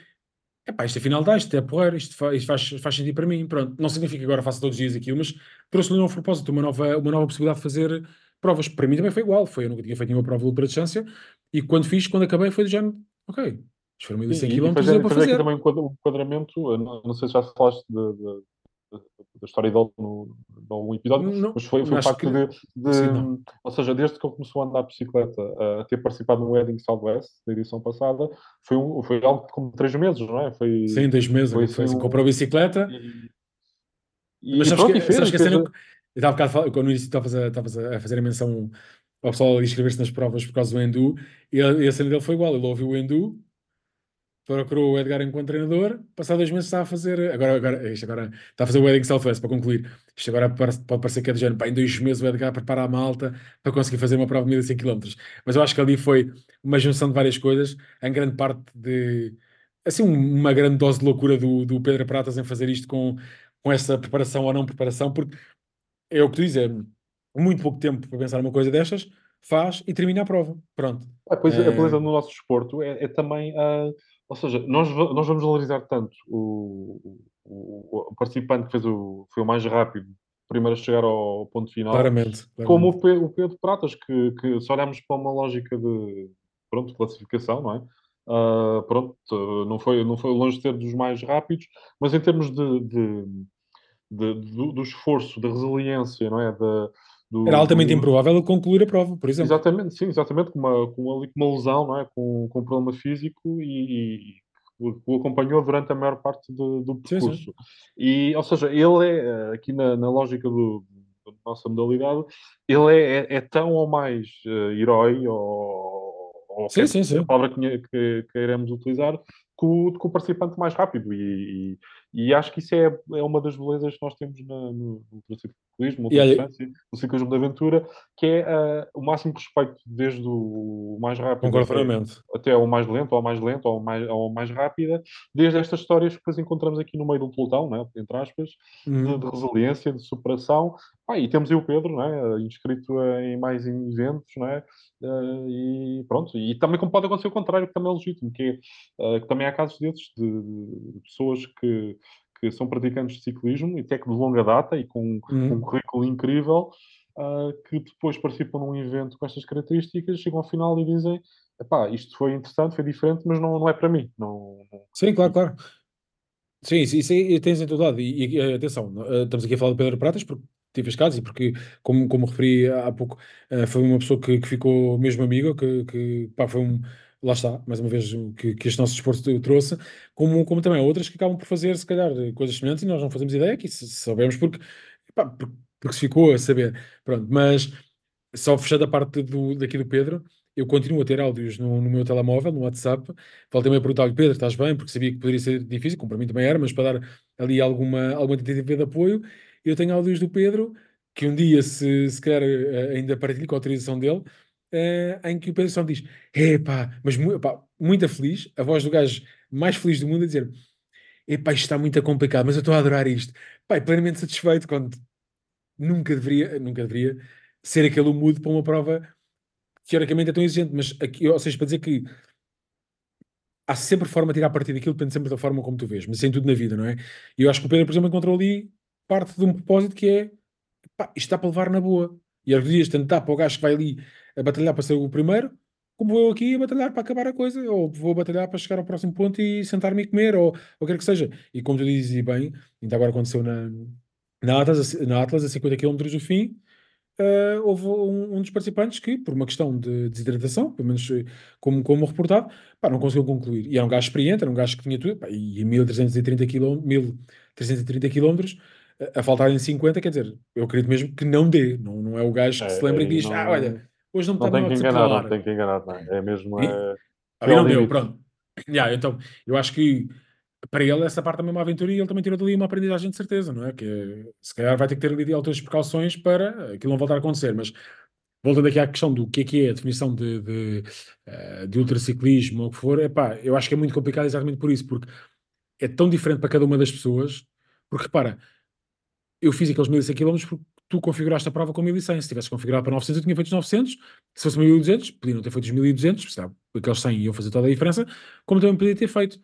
epá, isto é final dá, isto é porreiro, isto, fa- isto faz, faz sentido para mim. Pronto, não significa que agora faça todos os dias aquilo, mas trouxe-lhe um novo propósito, uma nova, uma nova possibilidade de fazer provas. Para mim também foi igual, foi, eu nunca tinha feito nenhuma prova de ultra-distância e quando fiz, quando acabei, foi do género, ok, foram 1100 E, e km fazer, fazer aqui fazer. também um enquadra- enquadramento, não, não sei se já falaste de- de- da história dele no, no algum episódio, Não, mas foi, foi o facto que- de, de- sim, ou seja, desde que ele começou a andar de bicicleta, a ter participado no Wedding Southwest, da edição passada, foi, um, foi algo como três meses, não é? Foi, Sim, dois meses, foi foi, assim assim, um- comprou a bicicleta, e, e Mas sabes pronto, que, e fez, sabes que fez- cena. Eu estava bocado a falar- quando no início estavas a, estavas a fazer a menção ao pessoal a inscrever-se nas provas por causa do Endu, e a, e a cena dele foi igual. Ele ouviu o Endu, procurou o Edgar enquanto treinador, passado dois meses está a fazer. Agora, agora, isto agora está a fazer o Wedding Southwest para concluir. Isto agora pode parecer que é de género. Pá, em dois meses o Edgar prepara a malta para conseguir fazer uma prova de 1100 km. Mas eu acho que ali foi uma junção de várias coisas, em grande parte de. Assim, um- uma grande dose de loucura do, do Pedro Pratas em fazer isto com, com essa preparação ou não preparação, porque é o que tu dizes, é muito pouco tempo para pensar numa coisa destas, faz e termina a prova. Pronto. Ah, pois a Eh, beleza no nosso desporto é, é também a. Ou seja, nós, nós vamos valorizar tanto o, o, o participante que fez o, foi o mais rápido, primeiro a chegar ao ponto final, Claramente. como claramente. o Pe- o Pedro Pratas, que, que se olharmos para uma lógica de pronto, de classificação, não é? Ah, pronto, não foi, não foi longe de ser dos mais rápidos, mas em termos de, de- de- do, do esforço, da resiliência, não é? Da, do, Era altamente do- improvável concluir a prova, por exemplo. Exatamente, sim, exatamente, com uma, com ali com uma lesão, não é? Com, com um problema físico e, e o, acompanhou durante a maior parte do, do Sim, sim. percurso. E, ou seja, ele é, eh, aqui na, na lógica do, da nossa modalidade, ele é, é, é tão ou mais eh, herói, ou, ou Sim, sim, sim. a palavra que, que, que iremos utilizar, o, que o participante mais rápido. E, e, e acho que isso é, é uma das belezas que nós temos na, no, no ciclismo, no ciclismo de aventura, que é ah, o máximo respeito desde o mais rápido até, até ao mais lento, ao mais lento, ao mais, ao mais rápida, desde estas histórias que depois encontramos aqui no meio do pelotão, né, entre aspas, de, Uhum. de resiliência, de superação. Ah, e temos aí o Pedro, né, inscrito em mais eventos, né, ah, e pronto. E também como pode acontecer o contrário, que também é legítimo, que, é, ah, que também há casos desses, de, de pessoas que, que são praticantes de ciclismo, e até que de longa data, e com, com um Uhum. currículo incrível, ah, que depois participam num evento com estas características, chegam ao final e dizem Epá, isto foi interessante, foi diferente, mas não, não é para mim. Não, não- Sim, claro, claro. Sim, isso, isso aí tens em todo lado. E, e, eh, atenção, eh, estamos aqui a falar do Pedro Pratas porque tive as casas e porque, como, como referi há pouco, eh, foi uma pessoa que, que ficou mesmo amiga, que, que pá, foi um. Lá está, mais uma vez, que, que este nosso desporto trouxe, como, como também outras que acabam por fazer, se calhar, coisas semelhantes e nós não fazemos ideia que sabemos porque, porque se ficou a saber. Pronto, mas só fechando a parte do, daqui do Pedro, eu continuo a ter áudios no, no meu telemóvel, no WhatsApp. Voltei-me a perguntar-lhe, Pedro, estás bem? Porque sabia que poderia ser difícil, como para mim também era, mas para dar ali alguma, alguma tentativa de apoio. Eu tenho áudios do Pedro, que um dia, se, se calhar eh, ainda partilho com a autorização dele, eh, em que o Pedro só diz: Epá, mas epá, muito feliz, a voz do gajo mais feliz do mundo a dizer: Epá, isto está muito complicado, mas eu estou a adorar isto. Pai, plenamente satisfeito quando nunca deveria, nunca deveria ser aquele mudo para uma prova teoricamente é tão exigente, mas aqui, ou seja, para dizer que há sempre forma de tirar partido daquilo, depende sempre da forma como tu vês, mas sem tudo na vida, não é? E eu acho que o Pedro, por exemplo, encontrou ali parte de um propósito que é pá, isto está para levar na boa. E às vezes tentar para o gajo que vai ali a batalhar para ser o primeiro, como vou eu aqui a batalhar para acabar a coisa, ou vou batalhar para chegar ao próximo ponto e sentar-me e comer, ou o que quer que seja. E como tu dizes bem, ainda agora aconteceu na, na Atlas, na Atlas a 50 km do fim, uh, houve um, um, dos participantes que, por uma questão de desidratação, pelo menos eh, como, como reportado, pá, não conseguiu concluir. E era um gajo experiente, era um gajo que tinha tudo, pá, e 1330 km, 1330 km a faltar em 50, quer dizer, eu acredito mesmo que não dê, não, não é o gajo que é, se lembra e diz, não, ah, olha, hoje não me está Não tem que enganar, não tem que enganar, não. É mesmo... É, a mim não deu, pronto. Yeah, então, eu acho que para ele essa parte também é uma aventura e ele também tirou dali uma aprendizagem de certeza, não é? Que se calhar vai ter que ter ali outras precauções para aquilo não voltar a acontecer, mas voltando aqui à questão do que é que é a definição de, de, eh, de ultraciclismo ou o que for, epá, eu acho que é muito complicado exatamente por isso, porque é tão diferente para cada uma das pessoas, porque repara, eu fiz aqueles 1100 km porque tu configuraste a prova com 1100. Se tivesse configurado para 900, eu tinha feito os 900. Se fosse 1200, podia não ter feito os 1200, sabe? aqueles 100 iam fazer toda a diferença, como também podia ter feito.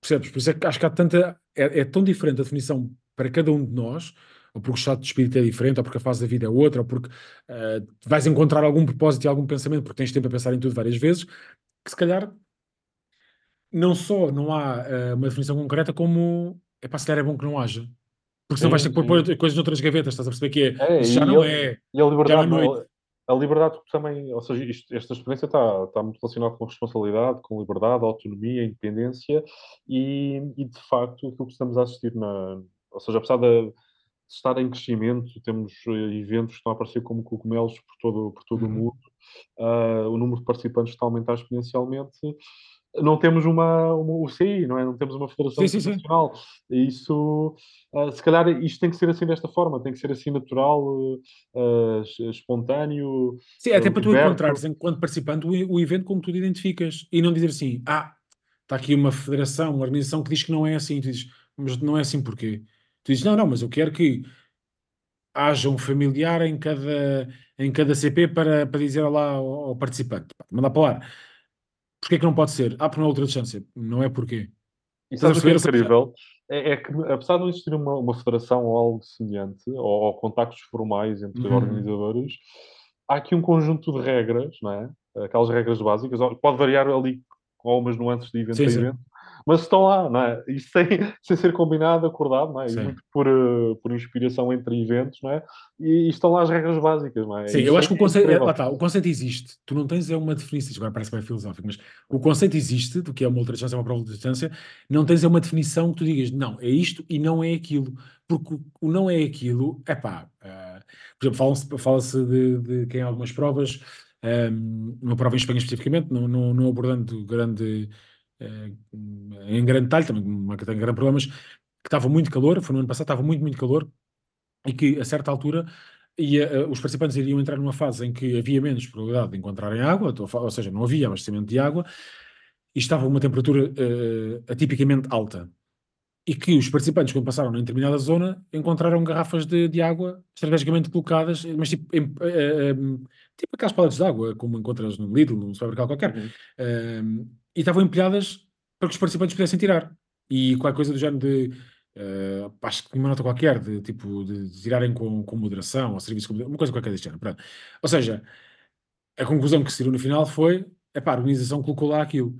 Percebes? Por isso é que acho que há tanta. É, é tão diferente a definição para cada um de nós, ou porque o estado de espírito é diferente, ou porque a fase da vida é outra, ou porque uh, vais encontrar algum propósito e algum pensamento, porque tens tempo a pensar em tudo várias vezes, que se calhar não só não há uh, uma definição concreta, como é para se calhar é bom que não haja. Porque senão vais ter que pôr coisas noutras gavetas, estás a perceber que é, é já não é. E a liberdade, não, a liberdade também, ou seja, isto, esta experiência está, está muito relacionada com responsabilidade, com liberdade, autonomia, independência e, e de facto aquilo que estamos a assistir na. Ou seja, apesar de estar em crescimento, temos eh, eventos que estão a aparecer como cogumelos por todo, por todo uhum. o mundo, uh, o número de participantes está a aumentar exponencialmente não temos uma, uma UCI, não é? Não temos uma federação sim, internacional. Sim, sim. Isso, uh, se calhar, isto tem que ser assim desta forma, tem que ser assim natural, uh, espontâneo. Sim, até para tu encontrares, enquanto participante, o, o evento como tu te identificas e não dizer assim, ah, está aqui uma federação, uma organização que diz que não é assim. Tu dizes, mas não é assim porquê? Tu dizes, não, não, mas eu quero que haja um familiar em cada, em cada CP para, para dizer lá ao, ao participante. Mandar para lá Porquê que não pode ser? Ah, por uma outra distância. Não é porquê. E sabe o que é incrível? É, é, que, apesar de não existir uma, uma federação ou algo semelhante, ou, ou contactos formais entre uhum. organizadores, há aqui um conjunto de regras, não é? Aquelas regras básicas. Pode variar ali com algumas nuances de evento sim, a evento, mas estão lá, não é? Isto sem, sem ser combinado, acordado, não é? E muito por, uh, por inspiração entre eventos, não é? E, e, estão lá as regras básicas, não é? Sim, eu acho que o conceito, é, lá tá, o conceito existe. Tu não tens é uma definição, agora parece bem filosófico, mas o conceito existe do que é uma ultra-distância, uma prova de distância, não tens é uma definição que tu digas, não, é isto e não é aquilo. Porque o não é aquilo, é pá, uh, por exemplo, fala-se fala de, de quem algumas provas, um, ehm, uma prova em Espanha especificamente, não, não, não abordando grande eh, em grande detalhe, também uma que tem grandes problemas, que estava muito calor, foi no ano passado, estava muito, muito calor, e que a certa altura ia, os participantes iriam entrar numa fase em que havia menos probabilidade de encontrarem água, ou, seja, não havia abastecimento de água, e estava uma temperatura uh, atipicamente alta. E que os participantes, quando passaram em determinada zona, encontraram garrafas de, de água estrategicamente colocadas, mas tipo, em, uh, tipo aquelas paletes de água, como encontras no Lidl, num supermercado qualquer. Uhum e estavam empilhadas para que os participantes pudessem tirar. E qualquer coisa do género de. Uh, acho que uma nota qualquer, de tipo, de, de tirarem com, com moderação, ou serviço com uma coisa qualquer deste género. Pronto. Ou seja, a conclusão que se tirou no final foi: é pá, a organização colocou lá aquilo.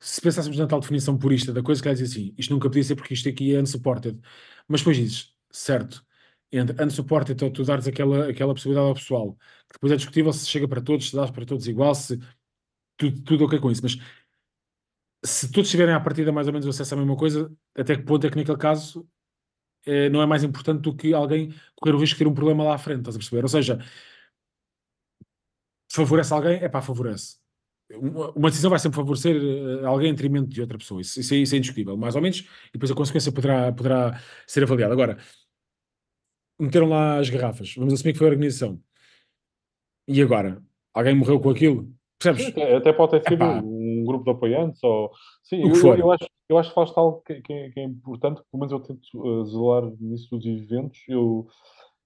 Se pensássemos na tal definição purista da coisa, que ela diz assim: isto nunca podia ser porque isto aqui é unsupported. Mas depois dizes, certo, entre unsupported, então tu dares aquela, aquela possibilidade ao pessoal, que depois é discutível se chega para todos, se dá para todos igual, se tudo, tudo ok com isso. Mas se todos tiverem à partida mais ou menos acesso à mesma coisa, até que ponto é que naquele caso é, não é mais importante do que alguém correr o risco de ter um problema lá à frente, estás a perceber? Ou seja, favorece alguém, é pá, favorece. uma, uma decisão vai sempre favorecer uh, alguém em detrimento de outra pessoa. Isso, isso, é, isso, é, indiscutível, mais ou menos, e depois a consequência poderá, poderá ser avaliada. Agora, meteram lá as garrafas, vamos assumir que foi a organização. E agora? Alguém morreu com aquilo? Percebes? Até, até pode ter sido grupo de apoiantes ou... Sim, eu, eu, eu, acho, eu acho que falaste algo que, que, é, que, é importante, pelo menos eu tento uh, zelar nisso dos eventos. Eu,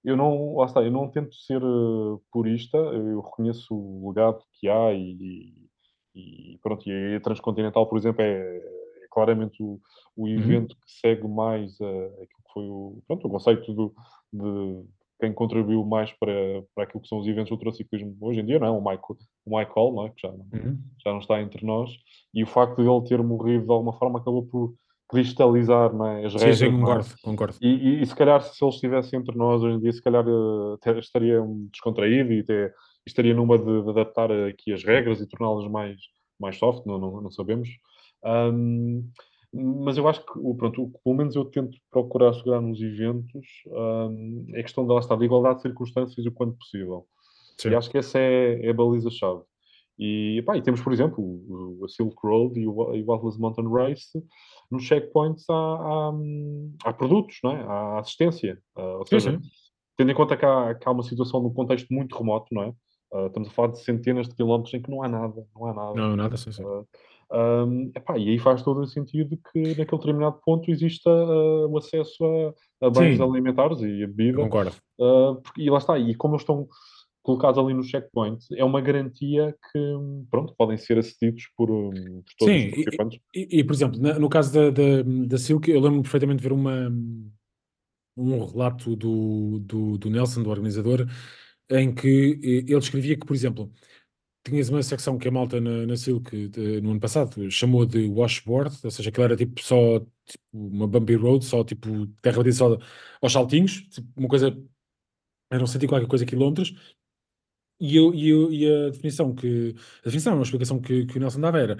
eu não, lá está, eu não tento ser uh, purista, eu reconheço o legado que há e, e, e pronto, e a Transcontinental, por exemplo, é, é claramente o, o uhum. evento uhum. que segue mais uh, aquilo que foi o, pronto, o conceito do, de quem contribuiu mais para, para aquilo que são os eventos do ultraciclismo hoje em dia, não é? O Michael, o Michael não é? que já, uhum. já não está entre nós, e o facto de ele ter morrido de alguma forma acabou por cristalizar não é? as regras. Sim, sim, é? concordo, é? concordo. E, e, e, se calhar se ele estivesse entre nós hoje em dia, se calhar uh, estaria descontraído e estaria numa de, de, adaptar aqui as regras e torná-las mais, mais soft, não, não, não sabemos. Um, mas eu acho que, pronto, pelo menos eu tento procurar segurar nos eventos um, é questão lá está, de igualdade de circunstâncias o quanto possível. Sim. E acho que essa é, é a baliza-chave. E, pá, e temos, por exemplo, o, a Silk Road e o, e o Atlas Mountain Race. Nos checkpoints há, há, há produtos, não é? há assistência. Uh, ou seja, sim, sim. tendo em conta que há, que há uma situação num contexto muito remoto, não é? Uh, estamos a falar de centenas de quilómetros em que não há nada, não há nada. Não, nada, sim, sim. Uh, um, epá, e aí faz todo o sentido que naquele determinado ponto exista uh, o acesso a, a bens Sim. alimentares e a bebida. Concordo. Uh, porque, e lá está, e como eles estão colocados ali no checkpoint, é uma garantia que, pronto, podem ser acedidos por, um, por todos Sim, os participantes. E, e, e, por exemplo, na, no caso da, da, da Silk, eu lembro perfeitamente de ver uma, um relato do, do, do Nelson, do organizador, em que ele escrevia que, por exemplo, tinhas uma secção que a malta na, na Silk de, no ano passado chamou de washboard, ou seja, aquilo era tipo só tipo, uma bumpy road, só tipo terra batida só aos saltinhos, tipo, uma coisa, eram 100 e qualquer coisa quilómetros, e, eu, e, eu, e a definição que, a definição, uma explicação que, que o Nelson dava era,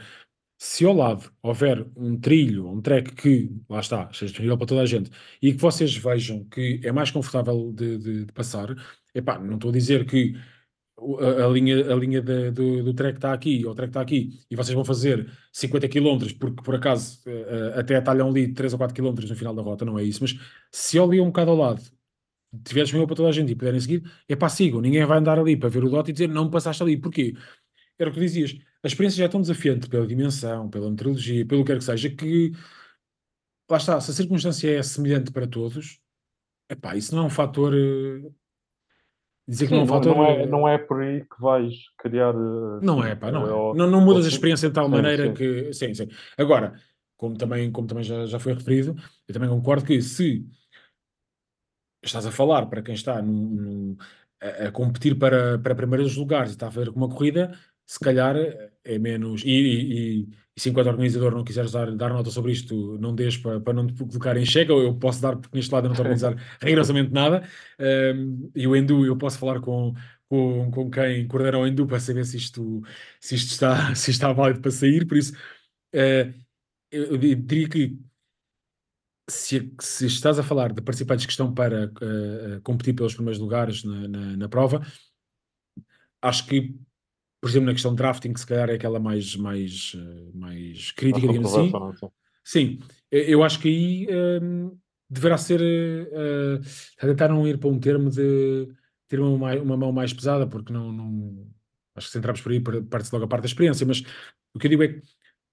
se ao lado houver um trilho, um track que, lá está, seja disponível para toda a gente, e que vocês vejam que é mais confortável de, de, de passar, epá, não estou a dizer que a, a, linha, a linha de, do, do track está aqui, ou o track está aqui, e vocês vão fazer 50 km, porque por acaso uh, até atalham ali 3 ou 4 km no final da rota, não é isso, mas se ali um bocado ao lado, tiver disponível para toda a gente e puderem seguir, é pá, sigam, ninguém vai andar ali para ver o dot e dizer não passaste ali, porquê? Era o que dizias, a experiência já é tão desafiante pela dimensão, pela meteorologia, pelo que quer que seja, que lá está, se a circunstância é semelhante para todos, é pá, isso não é um fator uh, Dizer que Sim, não, falta... não, é, não é por aí que vais criar. Não é, pá, não é. Ou, não, não mudas a experiência de tal sim, maneira sim. que. Sim, sim. Agora, como também, como também já, já foi referido, eu também concordo que se estás a falar para quem está num, num, a, a, competir para, para primeiros lugares e está a fazer uma corrida, se calhar é menos. E, e, e se enquanto organizador não quiseres dar, dar nota sobre isto, não deixes para, para não te colocar em xeque, ou eu posso dar, porque neste lado eu não estou a organizar rigorosamente nada. Um, e o Endu, eu posso falar com, com, com quem coordena o Endu para saber se isto, se isto está, se está válido para sair. Por isso, uh, eu diria que se, se, estás a falar de participantes que estão para uh, competir pelos primeiros lugares na, na, na prova, acho que por exemplo, na questão de drafting, que se calhar é aquela mais, mais, eh, mais crítica, digamos assim. Não, sim, eu acho que aí um, deverá ser uh, tentar não ir para um termo de ter uma, uma mão mais pesada, porque não, não acho que se entrarmos por aí parte-se logo a parte da experiência, mas o que eu digo é que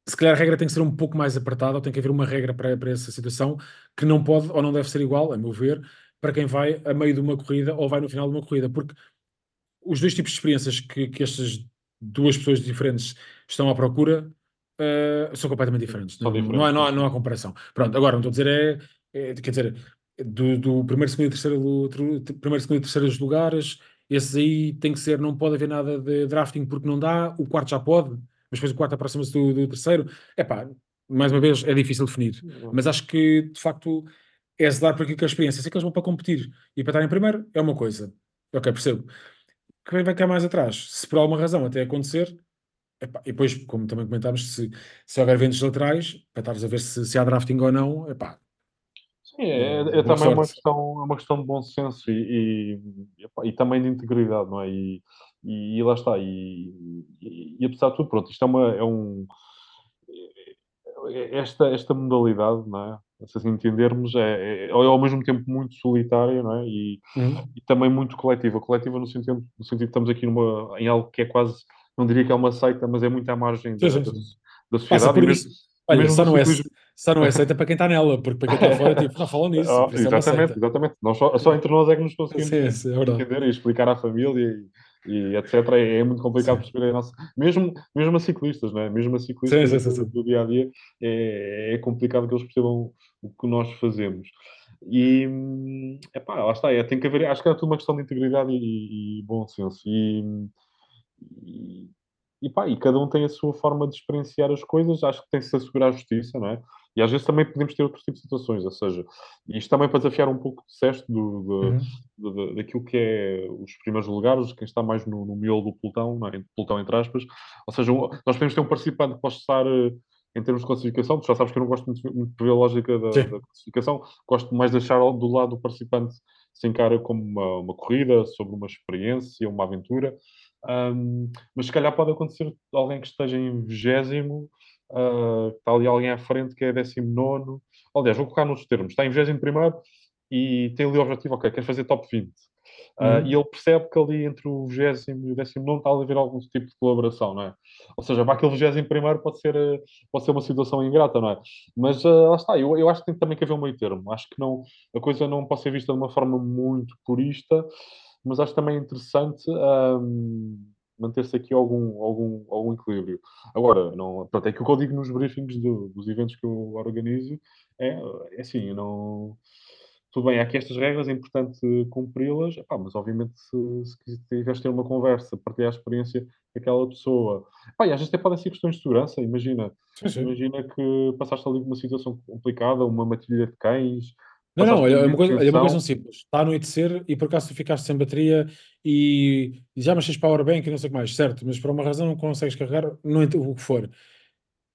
se calhar a regra tem que ser um pouco mais apertada, ou tem que haver uma regra para, para essa situação que não pode ou não deve ser igual, a meu ver, para quem vai a meio de uma corrida ou vai no final de uma corrida, porque os dois tipos de experiências que, que estas duas pessoas diferentes estão à procura, uh, são completamente diferentes. Não, diferentes. Não, há, não, há, não há comparação. Pronto, agora não estou a dizer é, é quer dizer, do, do, primeiro, segundo e terceiro, do, primeiro, segundo e terceiros lugares, esses aí tem que ser, não pode haver nada de drafting porque não dá, o quarto já pode, mas depois o quarto aproxima-se do, do terceiro. É pá, mais uma vez, é difícil definir, mas acho que de facto é zelar por aquilo que é a experiência. Sei que eles vão para competir e para estar em primeiro é uma coisa, ok, percebo que vai cá mais atrás. Se por alguma razão até acontecer, epá, e depois, como também comentámos, se, se houver ventos laterais, para estares a ver se, se há drafting ou não, epá, Sim, é, é também uma questão, é uma questão de bom senso e, e, e, também de integridade, não é? E, e, e lá está. E, apesar de tudo, pronto, isto é, uma, é um. Esta, esta modalidade, não é? Se assim entendermos, é, é, é, ao mesmo tempo muito solitária não é? e, uhum. e também muito coletiva. Coletiva no sentido, no sentido que estamos aqui numa, em algo que é quase, não diria que é uma seita, mas é muito à margem da, da, da sociedade. Mesmo, Olha, mesmo só não, é, só não é aceita para quem está nela, porque para quem está fora, tipo, não falam nisso. Oh, exatamente, é exatamente. Nós só, só, entre nós é que nos conseguimos sim, sim, é entender e explicar à família e, e etc. É, é muito complicado sim. perceber a nossa. Mesmo, mesmo a ciclistas, não é? Mesmo a ciclistas sim, sim, do, dia a dia, é, é complicado que eles percebam o que nós fazemos. E epá, lá está, é, tem que haver, acho que é tudo uma questão de integridade e, e bom senso. E, e, e, pá, e cada um tem a sua forma de experienciar as coisas, acho que tem-se assegurar a justiça, não é? E às vezes também podemos ter outro tipo de situações, ou seja, isto também para desafiar um pouco, disseste, do, do, uhum. daquilo que é os primeiros lugares, quem está mais no, no miolo do pelotão, é? pelotão entre aspas, ou seja, nós podemos ter um participante que pode estar eh, em termos de classificação, tu já sabes que eu não gosto muito, muito de ver a lógica da, da, classificação, gosto mais de deixar do lado do participante se encara como uma, uma corrida, sobre uma experiência, uma aventura, um, mas se calhar pode acontecer alguém que esteja em vigésimo uh, está ali alguém à frente que é 19. Aliás, vou colocar nos termos: está em 21 e tem ali o objetivo, ok, quer fazer top 20. Uh, uhum. E ele percebe que ali entre o 20 e o 19 está a haver algum tipo de colaboração, não é? Ou seja, para aquele 21 pode ser, pode ser uma situação ingrata, não é? Mas uh, lá está, eu, eu acho que tem também que haver um meio termo. Acho que não, a coisa não pode ser vista de uma forma muito purista, mas acho também interessante. Um, manter-se aqui algum, algum, algum equilíbrio. Agora, não, pronto, é que o que eu digo nos briefings do, dos eventos que eu organizo é, é assim, não... Tudo bem, há aqui estas regras, é importante cumpri-las, mas obviamente se, se tiveres ter uma conversa, partilhar a experiência daquela pessoa... Pá, e às vezes até podem ser questões de segurança, imagina. Sim, sim. Imagina que passaste ali uma situação complicada, uma matilha de cães, não, não, olha, é uma coisa, é uma coisa simples. Está a anoitecer e por acaso tu ficaste sem bateria e, e já mexes powerbank e não sei o que mais, certo, mas por uma razão não consegues carregar, não o que for.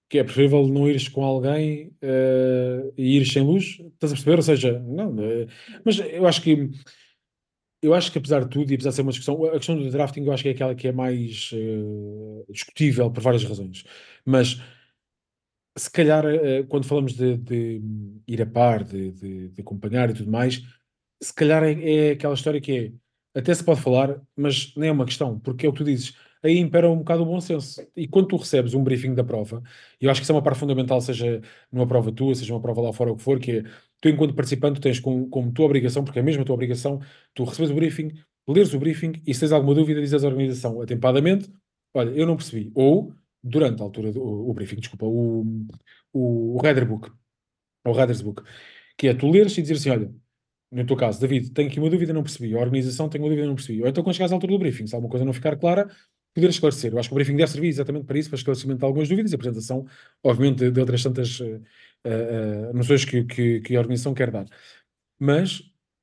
Que é preferível não ires com alguém uh, e ires sem luz, estás a perceber? Ou seja, não, uh, mas eu acho que eu acho que apesar de tudo, e apesar de ser uma discussão, a questão do drafting eu acho que é aquela que é mais uh, discutível por várias razões. Mas se calhar, eh, quando falamos de, de ir a par, de, de, de, acompanhar e tudo mais, se calhar é, é, aquela história que é até se pode falar, mas nem é uma questão, porque é o que tu dizes, aí impera um bocado o bom senso. E quando tu recebes um briefing da prova, e eu acho que isso é uma parte fundamental, seja numa prova tua, seja uma prova lá fora, o que for, que é tu, enquanto participante, tens como, como tua obrigação, porque é mesmo a tua obrigação, tu recebes o briefing, leres o briefing e se tens alguma dúvida, dizes à organização atempadamente: olha, eu não percebi. Ou durante a altura do o briefing, desculpa, o, o, o Reader Book, ou Reader's Book, que é tu leres e dizer assim: olha, no teu caso, David, tenho aqui uma dúvida, não percebi, a organização tem uma dúvida, não percebi. Ou então, quando chegares à altura do briefing, se alguma coisa não ficar clara, poder esclarecer. Eu acho que o briefing deve servir exatamente para isso, para esclarecimento de algumas dúvidas e apresentação, obviamente, de, de outras tantas uh, uh, noções que, que, que, a organização quer dar. Mas,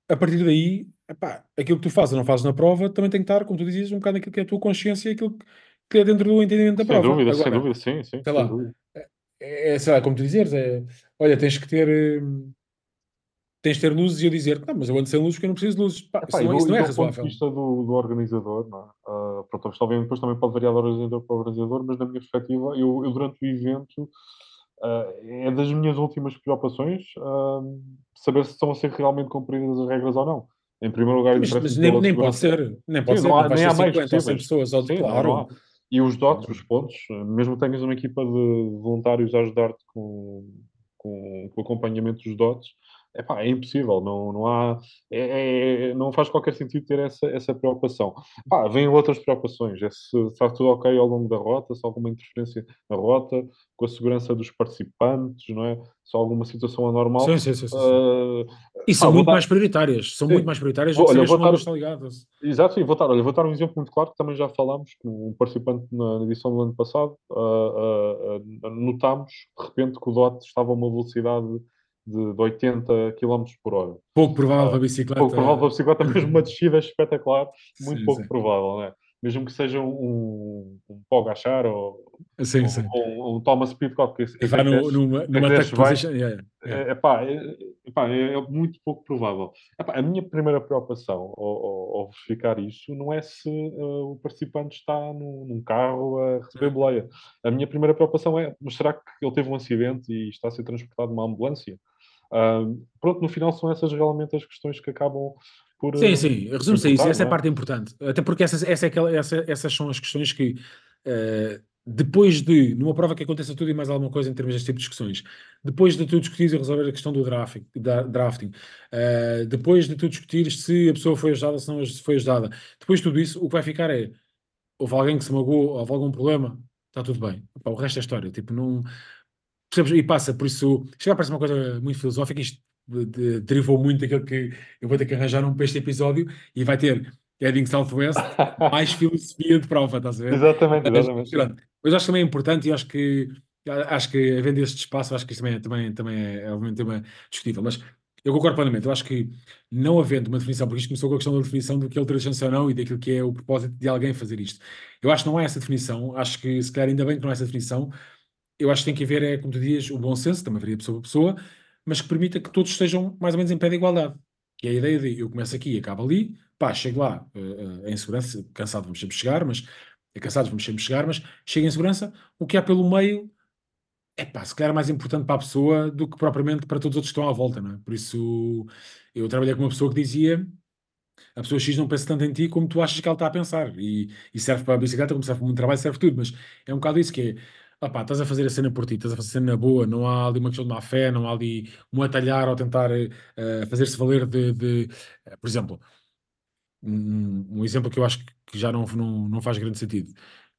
a partir daí, epá, aquilo que tu fazes ou não fazes na prova também tem que estar, como tu dizias, um bocado naquilo que é a tua consciência e aquilo que que é dentro do entendimento da sem prova. Dúvida, Agora, sem dúvida, sim, sim. Sei lá, é, é, sei lá, como tu dizeres, é, olha, tens que ter. Hum, tens de ter luzes e eu dizer, não, mas eu ando sem luzes porque eu não preciso de luzes. Pá, Epá, isso, não, isso não é razoável. Do ponto de vista do, do organizador, não é? Uh, pronto, obviamente depois também pode variar do organizador para o organizador, mas na minha perspectiva, eu, eu durante o evento, uh, é das minhas últimas preocupações uh, saber se estão a ser realmente cumpridas as regras ou não. Em primeiro lugar, mas, mas nem, nem pode ser, nem pode Sim, ser, não há, nem há mais 50 ou 100 pessoas, ou, Sim, claro. E os dots, os pontos, mesmo que tenhas uma equipa de voluntários a ajudar-te com, com, com o acompanhamento dos dots, Epá, é impossível, não, não há, é, é, não faz qualquer sentido ter essa, essa preocupação. Epá, vêm outras preocupações, é se está tudo ok ao longo da rota, se há alguma interferência na rota, com a segurança dos participantes, não é? Se há alguma situação anormal. Sim, sim, sim. sim. Uh, e são muito dar... mais prioritárias, são sim. muito mais prioritárias do que olha, vou dar... estão ligadas. Exato, sim, vou dar, olha, vou dar um exemplo muito claro que também já falámos, com um participante na edição do ano passado, uh, uh, notámos de repente que o DOT estava a uma velocidade de, de 80 km por hora. Pouco provável para a bicicleta. Pouco provável para a bicicleta, mesmo uma descida espetacular, muito sim, pouco sim. provável, né? mesmo que seja um, um Pogachar ou, Sim, ou, sim. ou um Thomas Pitcock. Que, E vai no, numa, numa vai, position. Yeah, yeah. é, epá, é, epá, é, é muito pouco provável. Epá, a minha primeira preocupação ao, ao, verificar isso não é se uh, o participante está num, num carro a receber boleia. A minha primeira preocupação é, mas será que ele teve um acidente e está a ser transportado numa ambulância? Pronto, no final são essas realmente as questões que acabam por... Sim, sim, resume-se a isso, essa é a parte importante. Até porque essas, essa é aquela, essa, essas são as questões que... Uh, depois de, numa prova que aconteça tudo e mais alguma coisa em termos deste tipo de discussões, depois de tu discutires e resolver a questão do drafting, da, drafting uh, depois de tu discutires se a pessoa foi ajudada ou se não foi ajudada, depois de tudo isso, o que vai ficar é, houve alguém que se magoou, houve algum problema, está tudo bem. O resto é história, tipo, não... Percebes? E passa, por isso, chega a parecer uma coisa muito filosófica, isto de, de, derivou muito daquilo que eu vou ter que arranjar um para este episódio e vai ter Heading Southwest, mais filosofia de prova, estás a ver? Exatamente, exatamente. Mas acho que também é importante e acho que acho que havendo este espaço, acho que isto também, é, também, também é, é obviamente tema discutível, mas eu concordo plenamente, eu acho que não havendo uma definição, porque isto começou com a questão da definição do que é ultrascensão ou não e daquilo que é o propósito de alguém fazer isto. Eu acho que não há essa definição, acho que se calhar ainda bem que não há essa definição, eu acho que tem que haver, é, como tu dizias, o bom senso, também varia pessoa por pessoa, mas que permita que todos estejam mais ou menos em pé de igualdade. É a ideia de eu começo aqui e acabo ali, pá, chego lá uh, uh, em segurança, cansado vamos sempre chegar, mas cansados vamos sempre chegar, mas chego em segurança, o que há pelo meio é pá, se calhar é mais importante para a pessoa do que propriamente para todos os outros que estão à volta, não é? Por isso, eu trabalhei com uma pessoa que dizia a pessoa X não pensa tanto em ti como tu achas que ela está a pensar, e, e serve para a bicicleta, como serve para o trabalho, serve tudo, mas é um bocado isso que é, estás a fazer a cena por ti, estás a fazer a cena boa, não há ali uma questão de má fé, não há ali um atalhar ou tentar uh, fazer-se valer de, de uh, por exemplo, um, um, exemplo que eu acho que já não, não, não faz grande sentido.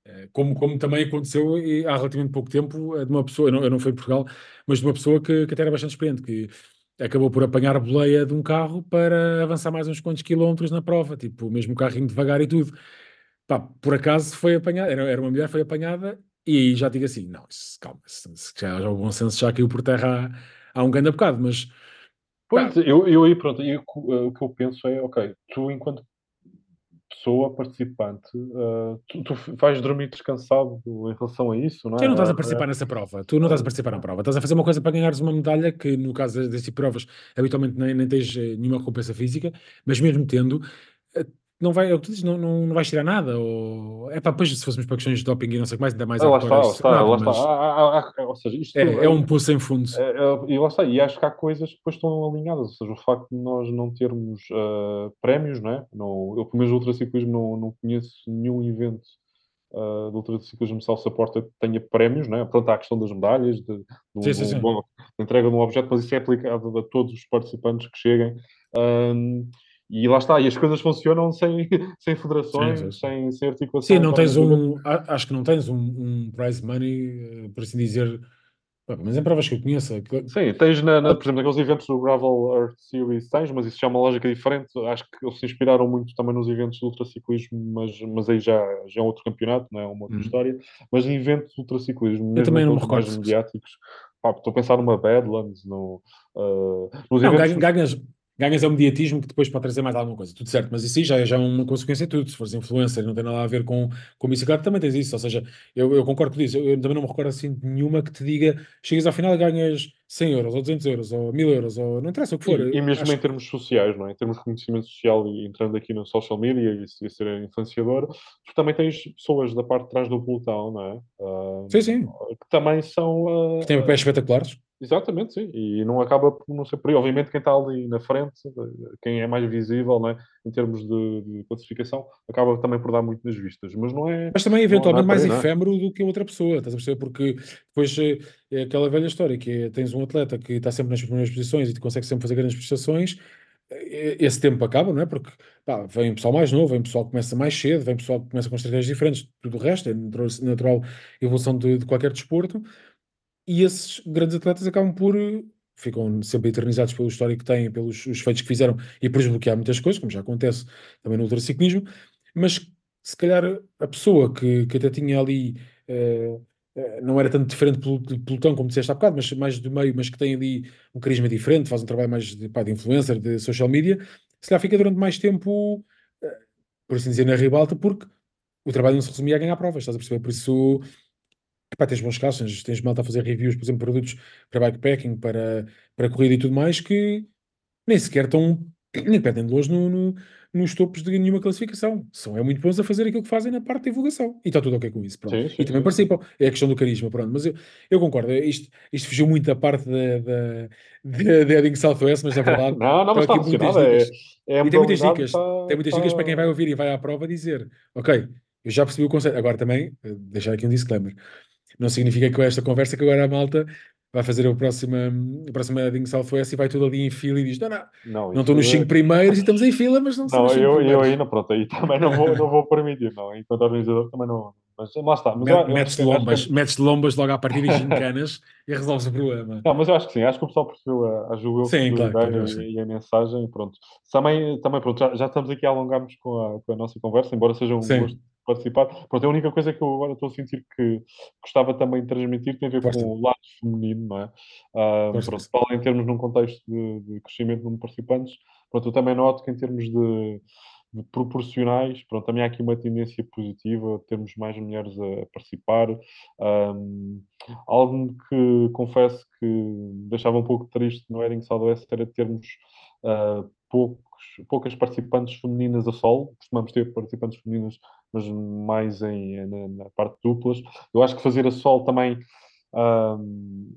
Eh, como, como também aconteceu há relativamente pouco tempo de uma pessoa, eu não, eu não fui em Portugal, mas de uma pessoa que, que até era bastante experiente, que acabou por apanhar a boleia de um carro para avançar mais uns quantos quilómetros na prova, tipo, mesmo carrinho devagar e tudo. Pá, por acaso foi apanhada, era, era uma mulher, foi apanhada, e aí já digo assim, não, isso, calma, isso, já, já o bom senso já caiu por terra há, há um grande bocado, mas... Pois, eu, eu aí, pronto, eu, o que eu penso é, ok, tu enquanto pessoa participante, uh, tu, tu vais dormir descansado em relação a isso, não é? Tu não estás a participar nessa prova, tu não estás a participar na prova, estás a fazer uma coisa para ganhares uma medalha que, no caso desse tipo de provas, habitualmente nem, nem tens eh, nenhuma recompensa física, mas mesmo tendo, eh, não, vai, não, não, não vais tirar nada. Ou, é pá, depois se fôssemos para questões de doping e não sei o que mais, ainda mais. Ah, lá está, lá está, lá está. Ah, ah, ah, ou seja, isto é, é um poço sem fundo. É, é, e lá está, e acho que há coisas que depois estão alinhadas, ou seja, o facto de nós não termos uh, prémios, não é? Não, eu, pelo menos, ultraciclismo não, não conheço nenhum evento uh, de ultraciclismo self-support que tenha prémios, não é? Pronto, há a questão das medalhas, de, de, um, sim, sim, sim. Bom, de entrega de um objeto, mas isso é aplicado a todos os participantes que cheguem. Um, e lá está, e as coisas funcionam sem, sem federações, sim, sim. Sem, sem articulação. Sim, não tens um, acho que não tens um, um prize money, eh, por assim dizer, mas em provas que eu conheço. Sim, tens, na, na, por exemplo, naqueles eventos do Gravel Earth Series, tens, mas isso já é uma lógica diferente. Acho que eles se inspiraram muito também nos eventos de ultraciclismo, mas, mas aí já, já é outro campeonato, não é uma outra uhum. história. Mas em eventos de ultraciclismo, eu também não mais mediáticos, pá, estou a pensar numa Badlands, no, uh, nos não, eventos... ganhas, ganhas é o mediatismo que depois pode trazer mais alguma coisa, tudo certo, mas isso aí já, é, já é uma consequência de tudo. Se fores influencer, não tem nada a ver com, com bicicleta, também tens isso. Ou seja, eu, eu concordo com isso. Eu, eu, também não me recordo assim de nenhuma que te diga chegas ao final e ganhas 100 euros, ou 200 euros, ou 1000 euros, ou não interessa o que for. E, e mesmo Acho... em termos sociais, não é? Em termos de conhecimento social e entrando aqui no social media e, e ser influenciador, tu também tens pessoas da parte de trás do pelotão, não é? Uh, sim, sim. Que também são. Uh, que têm papéis espetaculares. Exatamente, sim. E não acaba por não ser por aí. Obviamente, quem está ali na frente, quem é mais visível, né, em termos de, de, classificação, acaba também por dar muito nas vistas. Mas não é. Mas também, eventualmente, mais aí, é? efêmero é? do que outra pessoa, estás a perceber? Porque depois é, é aquela velha história que é, tens um atleta que está sempre nas primeiras posições e te consegue sempre fazer grandes prestações. Esse tempo acaba, não é? Porque pá, vem pessoal mais novo, vem pessoal que começa mais cedo, vem pessoal que começa com estratégias diferentes, tudo o resto, é natural evolução de, de qualquer desporto e esses grandes atletas acabam por ficam sempre eternizados pelo histórico que têm, pelos os feitos que fizeram e por desbloquear muitas coisas, como já acontece também no ultraciclismo, mas se calhar a pessoa que, que até tinha ali uh, não era tanto diferente pelo pelotão como disseste há bocado, mas mais do meio, mas que tem ali um carisma diferente, faz um trabalho mais de, pá, de influencer, de social media, se calhar fica durante mais tempo, por assim dizer, na ribalta, porque o trabalho não se resumia a ganhar provas, estás a perceber? Por isso, epá, tens bons casos, tens, tens malta a fazer reviews, por exemplo, produtos para bikepacking, para, para corrida e tudo mais, que nem sequer estão, nem pedem de longe no, no, nos topos de nenhuma classificação. São é muito bons a fazer aquilo que fazem na parte de divulgação. E está tudo ok com isso, pronto. Sim, sim, e também sim. participam. É a questão do carisma, pronto. Mas eu, eu concordo, isto, isto fugiu muito da parte da, da, Heading Southwest, mas na verdade... Não, não, mas está aqui muitas relacionado. É, é E tem muitas dicas, está- tem muitas dicas para quem vai ouvir e vai à prova dizer, ok, eu já percebi o conceito. Agora também, eh, deixar aqui um disclaimer. Não significa que com esta conversa que agora a malta vai fazer a próxima, a próxima Heading Southwest e vai tudo ali em fila e diz, não, não, Não, não estou nos isso é- 5 primeiros e estamos em fila, mas não são Não, 5 eu, eu não, pronto, aí também não vou, não vou permitir, não. Enquanto organizador também não. Mas lá está. Mas acho Metes acho que- lombas, metes lombas logo à partida e gincanas e resolves o problema. Não, mas eu acho que sim, acho que o pessoal percebeu a, a Sim, percebi claro, e, e a mensagem, pronto. Também, também pronto, já, já estamos aqui a alongarmos com a, com a nossa conversa, embora seja um Sim. gosto participar. Pronto, a única coisa que eu agora estou a sentir que gostava também de transmitir tem a ver Força. com o lado feminino, não é? Ah, pronto, em termos num contexto de, de crescimento número de participantes, pronto, eu também noto que em termos de, de proporcionais, pronto, também há aqui uma tendência positiva, termos mais mulheres a, a participar. Ahm, algo que confesso que deixava um pouco triste no Heading Southwest era termos ah, poucos, poucas participantes femininas a solo. Costumamos ter participantes femininas, mas mais em, na, na parte de duplas. Eu acho que fazer a solo também.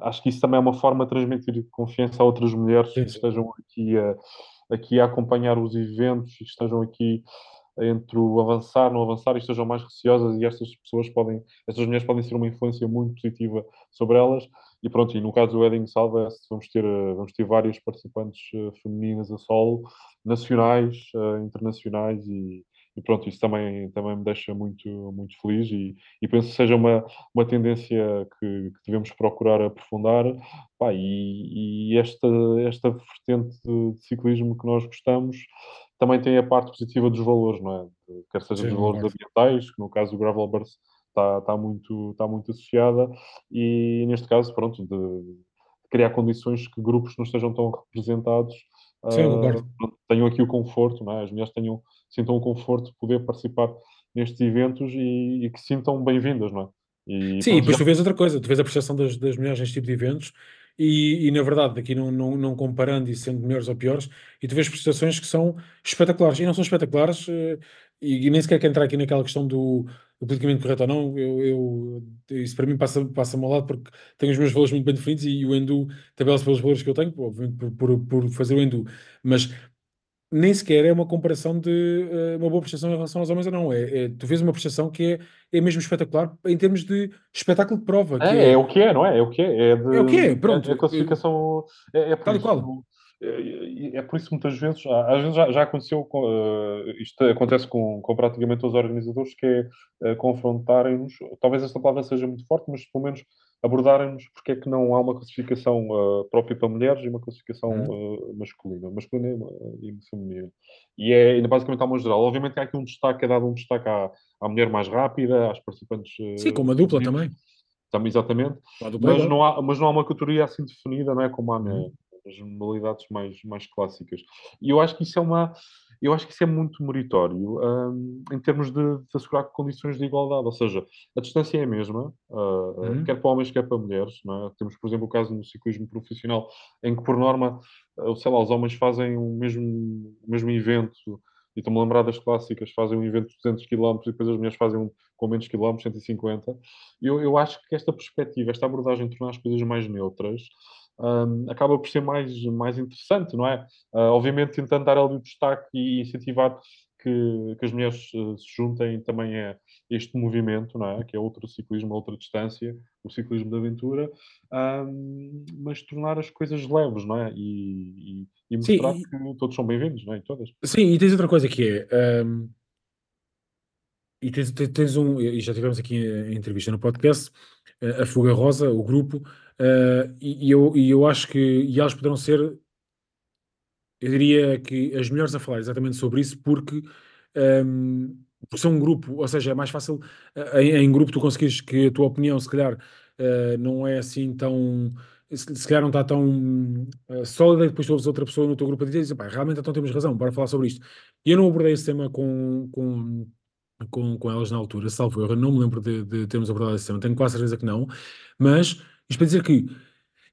acho que isso também é uma forma de transmitir confiança a outras mulheres Sim, que estejam aqui a, aqui a acompanhar os eventos e que estejam aqui entre o avançar, não avançar e estejam mais receosas e estas pessoas podem, estas mulheres podem ser uma influência muito positiva sobre elas e pronto, e no caso do Heading Salvest vamos ter, eh, vamos ter várias participantes eh, femininas a solo, nacionais, eh, internacionais e, e pronto, isso também, também me deixa muito, muito feliz e, e penso que seja uma, uma tendência que, que devemos procurar aprofundar Pá, e, e esta, esta vertente de ciclismo que nós gostamos também tem a parte positiva dos valores, não é? Quer seja Sim, dos valores concordo. ambientais, que no caso do Gravel Burst está, está, muito, está muito associada, e neste caso, pronto, de, criar condições que grupos não estejam tão representados Sim, pronto, tenham aqui o conforto, é? as mulheres tenham, sintam o conforto de poder participar nestes eventos e, e que sintam bem-vindas, não é? E, Sim, e pronto, depois já- tu vês outra coisa, tu vês a percepção das, das mulheres neste tipo de eventos e, e na verdade, aqui não, não, não comparando e sendo melhores ou piores, e tu vês prestações que são espetaculares e não são espetaculares eh, e, e nem sequer quero entrar aqui naquela questão do, do politicamente correto ou não, eu, eu- isso para mim passa, passa-me ao lado porque tenho os meus valores muito bem definidos e, o Endo tabela-se pelos valores que eu tenho, obviamente por, por, por fazer o Endo, mas nem sequer é uma comparação de eh, uma boa prestação em relação aos homens ou não. É, é- tu vês uma prestação que é, é mesmo espetacular em termos de espetáculo de prova. É, é, é o que é, não é? É o que é. É, de- É o que é, pronto. É, a classificação. É, é Tal e qual. É, é por isso muitas vezes, às vezes já, já aconteceu, eh, isto acontece com, com praticamente todos os organizadores, que é eh, confrontarem-nos, talvez esta palavra seja muito forte, mas pelo menos abordarem-nos porque é que não há uma classificação eh, própria para mulheres e uma classificação eh, masculina, masculina e feminina. E é basicamente há uma geral. Obviamente há aqui um destaque, é dado um destaque à, à mulher mais rápida, às participantes. Sim, com uma dupla também. Também, exatamente. A Mas não, há, mas não há uma categoria assim definida, não é? Como há na- Nas modalidades mais, mais clássicas. E eu acho que isso é uma. Eu acho que isso é muito meritório hum, em termos de, de assegurar condições de igualdade. Ou seja, a distância é a mesma, ah, Uhum. quer para homens, quer para mulheres. Não é? Temos, por exemplo, o caso no ciclismo profissional, em que, por norma, ah, sei lá, os homens fazem o mesmo, o mesmo evento. E estou-me a lembrar das clássicas, fazem um evento de 200 km e depois as mulheres fazem um com menos quilómetros, 150. Eu, eu acho que esta perspectiva, esta abordagem de tornar as coisas mais neutras, hum, acaba por ser mais, mais interessante, não é? Ah, obviamente, tentando dar ali o destaque e incentivar que, que as mulheres eh, se juntem também a este movimento, não é? Que é outro ciclismo, outra distância, o ciclismo de aventura, hum, mas tornar as coisas leves, não é? E, e, e Sim, mostrar e- que todos são bem-vindos, não é? E todas. Sim, e tens outra coisa que é. hum, e tens, tens- um. E já tivemos aqui a, entrevista no podcast, a Fuga Rosa, o grupo, eh, e, e eu, e eu acho que. E elas poderão ser. Eu diria que as melhores a falar exatamente sobre isso, porque. hum, porque são um grupo, ou seja, é mais fácil eh, em, em grupo tu conseguires que a tua opinião, se calhar, eh, não é assim tão. Se, calhar não está tão eh, sólida, e depois tu ouves outra pessoa no teu grupo a dizer, "Pá, realmente então temos razão, bora falar sobre isto. E eu não abordei esse tema com, com com, com elas na altura, salvo erro, não me lembro de, de termos abordado esse tema, tenho quase certeza que não, mas isto para dizer que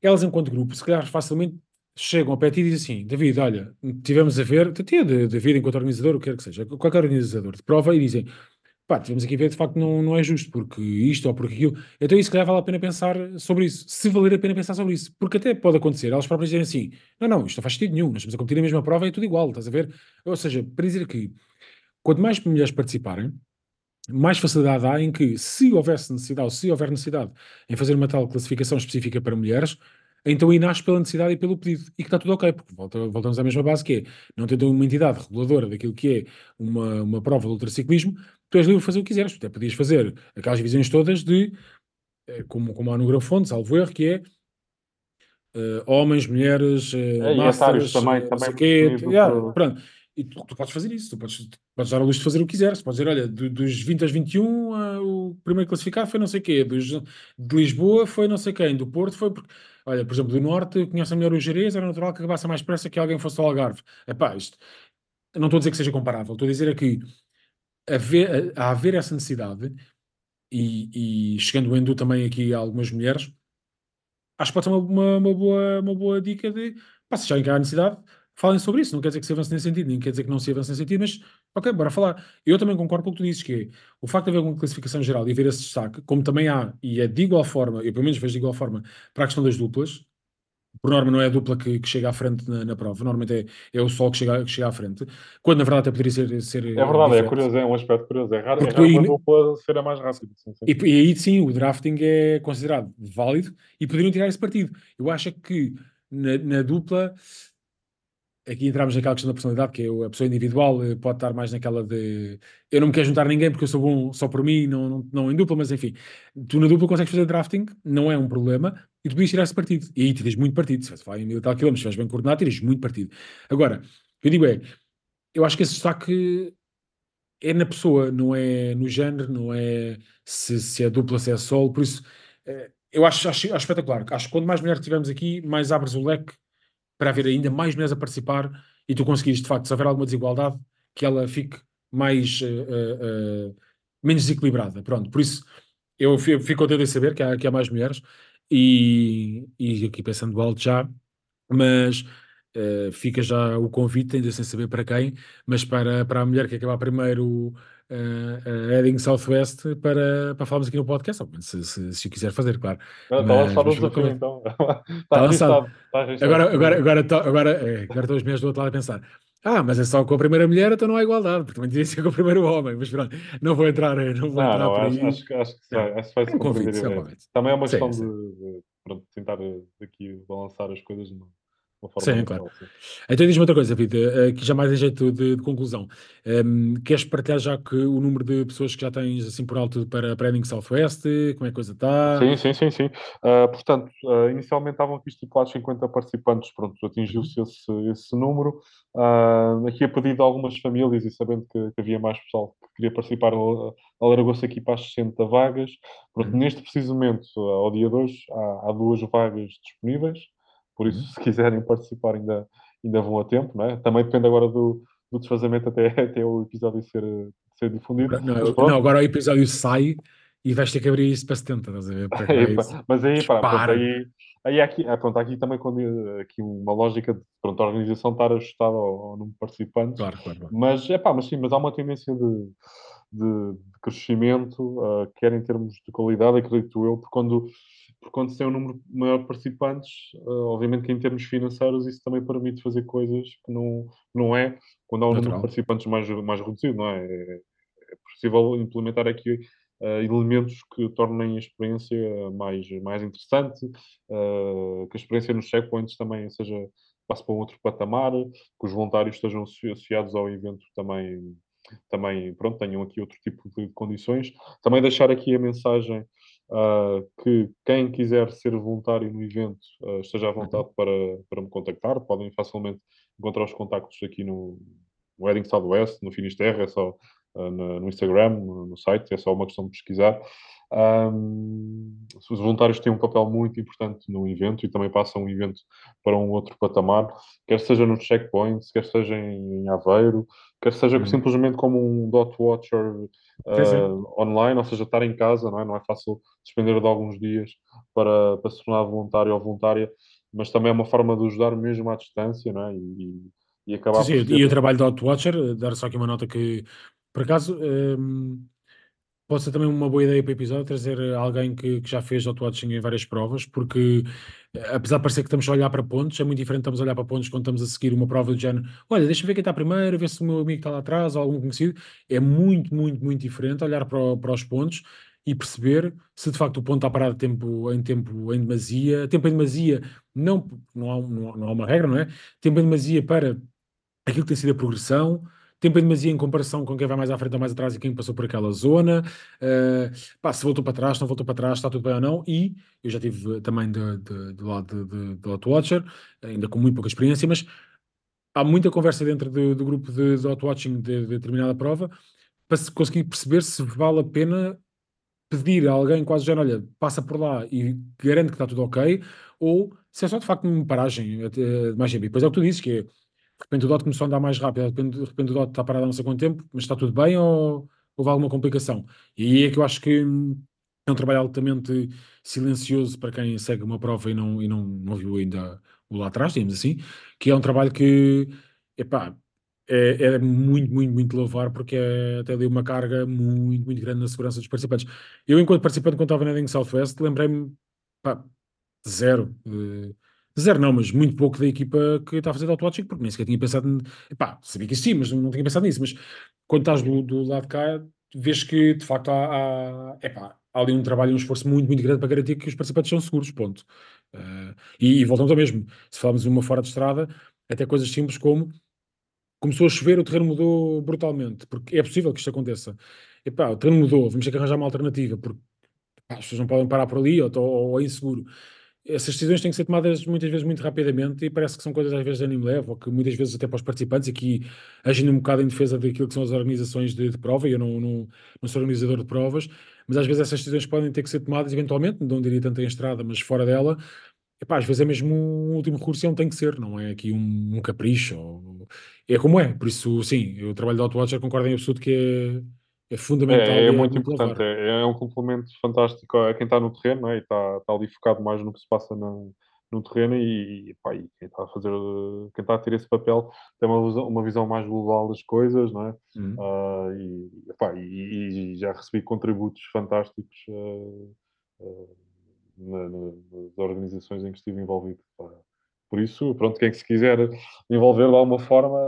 elas, enquanto grupo, se calhar facilmente chegam ao pé e dizem assim: David, olha, tivemos a ver, até David enquanto organizador, o que quer que seja, qualquer organizador de prova, e dizem: pá, tivemos aqui a ver, de facto não, não é justo, porque isto ou porque aquilo. Então, isso, calhar, vale a pena pensar sobre isso, se valer a pena pensar sobre isso, porque até pode acontecer, elas próprias dizem assim: não, não, isto não faz sentido nenhum, nós estamos a competir a mesma prova e é tudo igual, estás a ver? Ou seja, para dizer que quanto mais mulheres participarem, mais facilidade há em que, se houvesse necessidade, ou se houver necessidade em fazer uma tal classificação específica para mulheres, então aí nasce pela necessidade e pelo pedido. E que está tudo ok, porque volta, voltamos à mesma base que é, não tendo uma entidade reguladora daquilo que é uma, uma prova de ultraciclismo, tu és livre de fazer o que quiseres. Tu até podias fazer aquelas divisões todas de, eh, como, como há no Grafonte, salvo erro, que é uh, homens, mulheres, uh, É, e masters, atalhos também, também quê. Yeah, pronto. E tu, tu podes fazer isso, tu podes, tu podes dar a luz de fazer o que quiseres. Podes dizer, olha, do- dos 20 aos 21, ah, o primeiro classificado foi não sei quê, dos, de Lisboa foi não sei quem, do Porto foi porque, olha, por exemplo, do Norte conhece melhor o Jerez, era natural que acabasse mais pressa que alguém fosse ao Algarve. Epá, isto, não estou a dizer que seja comparável, estou a dizer é que haver, a, a haver essa necessidade e, e chegando o Endo também aqui a algumas mulheres, acho que pode ser uma, uma, uma boa, uma boa dica de, pá, se que há necessidade, falem sobre isso. Não quer dizer que se avance nesse sentido, nem quer dizer que não se avance nesse sentido, mas ok, bora falar. Eu também concordo com o que tu dizes, que é o facto de haver uma classificação geral e haver esse destaque, como também há, e é de igual forma, eu pelo menos vejo de igual forma, para a questão das duplas, por norma não é a dupla que, que chega à frente na, na prova, normalmente é, é o sol que chega, que chega à frente, quando na verdade até poderia ser, ser É verdade, é diferente. curioso, é um aspecto curioso. É raro, é Porque tu raro aí- uma dupla ser a mais rápida. Sim, sim. E, e aí sim, o drafting é considerado válido e poderiam tirar esse partido. Eu acho que na, na dupla, aqui entramos naquela questão da personalidade, que é o- a pessoa individual eh, pode estar mais naquela de eu não me quero juntar a ninguém porque eu sou bom só por mim, não, não, não em dupla, mas enfim, tu na dupla consegues fazer drafting, não é um problema, e tu podias tirar esse partido. E aí tiras muito partido. Se vai em mil tal quilómetros, se vais bem coordenado, tiras muito partido. Agora, o que eu digo é, eu acho que esse destaque é na pessoa, não é no género, não é se, se é dupla, se é solo, por isso eh, eu acho, acho, acho espetacular. Acho que quanto mais mulheres tivermos aqui, mais abres o leque para haver ainda mais mulheres a participar e tu conseguires, de facto, se houver alguma desigualdade, que ela fique mais eh, eh, menos desequilibrada. Pronto, por isso eu fi- fico contente em saber que há, que há mais mulheres e, e aqui pensando alto já, mas eh, fica já o convite, ainda sem saber para quem, mas para, para a mulher que acabar primeiro a Heading Southwest para, para falarmos aqui no podcast, se, se, se o quiser fazer, claro. Está lançado o desafio, então. Tá Está lançado. registado. Está registado. Agora, agora, agora, agora, é, agora estão as mulheres do outro lado a pensar. Ah, mas é só com a primeira mulher, então não há igualdade, porque também devia ser com o primeiro homem. Mas pronto, não vou entrar, eh, não vou Não, entrar não, por acho, aí. acho, que- acho que Não. vai, acho que vai É um convite, é é. Também é uma Sim, questão sim. de, de, pronto, tentar eh, aqui balançar as coisas de uma, forma Sim, claro. Então diz-me outra coisa, eh, que já mais em jeito de, de conclusão. Ehm, queres partilhar já que o número de pessoas que já tens assim por alto para, Heading Southwest? Como é que a coisa está? Sim, sim, sim, sim. Ah, portanto, ah, inicialmente estavam aqui estipulados 50 participantes, pronto, atingiu-se esse, esse número. Ah, aqui a pedido de algumas famílias e sabendo que, que havia mais pessoal que queria participar, al- alargou-se aqui para as 60 vagas. Pronto, Uhum. neste preciso momento, ao dia de hoje, há, há duas vagas disponíveis, por isso, Uhum. se quiserem participar, ainda, ainda vão a tempo, não é? Também depende agora do, do desfazamento até, até o episódio ser, ser difundido. Não, Mas não, agora o episódio sai e vais ter que abrir isso para 70, estás a ver? Para isso. mas aí, pá, aí, aí aqui, ah, pronto, aqui também quando, aqui uma lógica de pronto, a organização estar ajustada ao, ao número de participantes. Claro, claro, claro. Mas, é pá, mas sim, mas há uma tendência de, de, de crescimento, ah, quer em termos de qualidade, acredito eu, porque quando, porque quando se tem um número maior de participantes, ah, obviamente que em termos financeiros isso também permite fazer coisas que não, não é quando há um número Natural. de participantes mais, mais reduzido, não é? É, é possível implementar aqui eh, elementos que tornem a experiência mais, mais interessante, eh, que a experiência nos checkpoints também seja, passe para um outro patamar, que os voluntários estejam associ- associados ao evento também, também pronto, tenham aqui outro tipo de condições. Também deixar aqui a mensagem ah, que quem quiser ser voluntário no evento ah, esteja à vontade para, para me contactar, podem facilmente encontrar os contactos aqui no, no Wedding Southwest, no Finisterre, é só no, Instagram, no, site, é só uma questão de pesquisar. Um, os voluntários têm um papel muito importante no evento e também passam o evento para um outro patamar, quer seja no checkpoint, quer seja em Aveiro, quer seja uhum. simplesmente como um dot watcher uh, online, ou seja, estar em casa, não é? Não é fácil despender de alguns dias para, para se tornar voluntário ou voluntária, mas também é uma forma de ajudar mesmo à distância, não é? E, e acabar sim, sim. Ter... E o trabalho do dot watcher, dar só aqui uma nota que, por acaso, um Pode ser também uma boa ideia para o episódio trazer alguém que, que já fez auto-watching em várias provas, porque eh, apesar de parecer que estamos a olhar para pontos, é muito diferente estamos a olhar para pontos quando estamos a seguir uma prova do género. Olha, deixa-me ver quem está primeiro, ver se o meu amigo está lá atrás ou algum conhecido. É muito, muito, muito diferente olhar para, para os pontos e perceber se de facto o ponto está parado tempo, em tempo em demasia. Tempo em demasia, não, não, há, não há uma regra, não é? Tempo em demasia para aquilo que tem sido a progressão tempo em demasia em comparação com quem vai mais à frente ou mais atrás e quem passou por aquela zona, uh, pá, se voltou para trás, se não voltou para trás, está tudo bem ou não, e eu já tive também de, de, do lado de, de, Watcher, ainda com muito pouca experiência, mas há muita conversa dentro do, do grupo de, de Watching de, de determinada prova para se conseguir perceber se vale a pena pedir a alguém quase já, olha, passa por lá e garante que está tudo ok, ou se é só de facto uma paragem mais tempo. E depois é o que tu dizes, que é de repente o DOT começou a andar mais rápido, de repente, de repente o DOT está parado há não sei quanto tempo, mas está tudo bem ou houve alguma complicação? E aí é que eu acho que é um trabalho altamente silencioso para quem segue uma prova e não, e não, não viu ainda o lá atrás, digamos assim, que é um trabalho que, epá, é, é muito, muito, muito louvar porque é até ali uma carga muito, muito grande na segurança dos participantes. Eu, enquanto participante, quando estava na Eding Southwest, lembrei-me, pá, zero. Uh, Zero não, mas muito pouco da equipa que está a fazer auto-watching, porque nem sequer tinha pensado, epá, sabia que sim, mas não, não tinha pensado nisso, mas quando estás do, do lado de cá, vês que de facto há, há, epá, há ali um trabalho e um esforço muito, muito grande para garantir que os participantes são seguros, ponto. Uh, e, e, voltamos ao mesmo, se falamos de uma fora de estrada, até coisas simples como começou a chover, o terreno mudou brutalmente, porque é possível que isto aconteça. Epá, o terreno mudou, vamos ter que arranjar uma alternativa, porque epá, as pessoas não podem parar por ali ou, ou, ou é inseguro essas decisões têm que ser tomadas muitas vezes muito rapidamente e parece que são coisas às vezes de anime leve ou que muitas vezes até para os participantes aqui agindo um bocado em defesa daquilo que são as organizações de, de prova e eu não, não, não, sou organizador de provas, mas às vezes essas decisões podem ter que ser tomadas eventualmente, não diria tanto em estrada, mas fora dela. Às vezes é mesmo um último recurso e não tem que ser, não é aqui um, um capricho ou... é como é, por isso sim, o trabalho da AutoWatcher concordo em absoluto que é é fundamental. É, é muito, muito importante, é, é, um complemento fantástico a quem está no terreno é? e está, está ali focado mais no que se passa no, no terreno e, e, pá, e, quem está a fazer, quem está a ter esse papel tem uma visão, uma visão mais global das coisas, não é? Uhum. Uh, e, pá, e, e, já recebi contributos fantásticos uh, uh, na, na, nas organizações em que estive envolvido. Pá. Por isso, pronto, quem se quiser envolver de alguma forma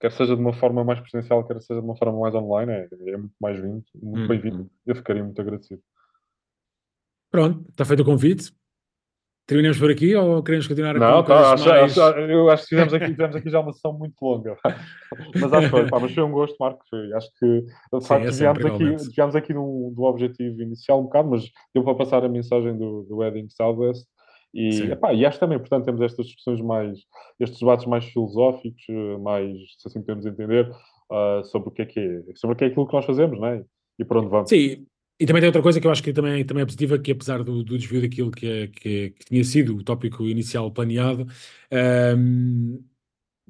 quer seja de uma forma mais presencial, quer seja de uma forma mais online, é, é muito mais vindo, muito hum, bem-vindo. Eu ficaria muito agradecido. Pronto, está feito o convite. Terminamos por aqui ou queremos continuar a Não, tá, acho, mais... acho, eu acho que tivemos aqui, tivemos aqui já uma sessão muito longa. mas acho que foi, mas foi um gosto, Marco. Acho que de facto desviámos aqui, desviámos aqui do, do objetivo inicial um bocado, mas deu para passar a mensagem do, do Edding Southwest e, epá, e acho também, portanto, temos estas discussões mais, estes debates mais filosóficos, eh, mais, se assim podemos entender, uh, sobre o que é que é, sobre o que é aquilo que nós fazemos, não é? E para onde vamos. Sim, e também tem outra coisa que eu acho que também, também é positiva, que apesar do, do desvio daquilo que, é, que, é, que, tinha sido o tópico inicial planeado, um,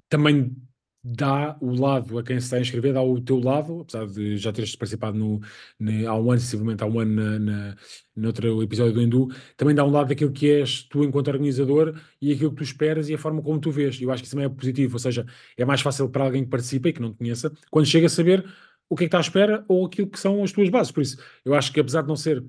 também dá o lado a quem se está a inscrever, dá o teu lado, apesar de já teres participado no, no, há um ano, sensivelmente há um ano na, no outro episódio do Hindu, também dá um lado daquilo que és tu enquanto organizador e aquilo que tu esperas e a forma como tu vês. Eu acho que isso também é positivo, ou seja, é mais fácil para alguém que participa e que não te conheça, quando chega a saber o que é que está à espera ou aquilo que são as tuas bases. Por isso, eu acho que apesar de não ser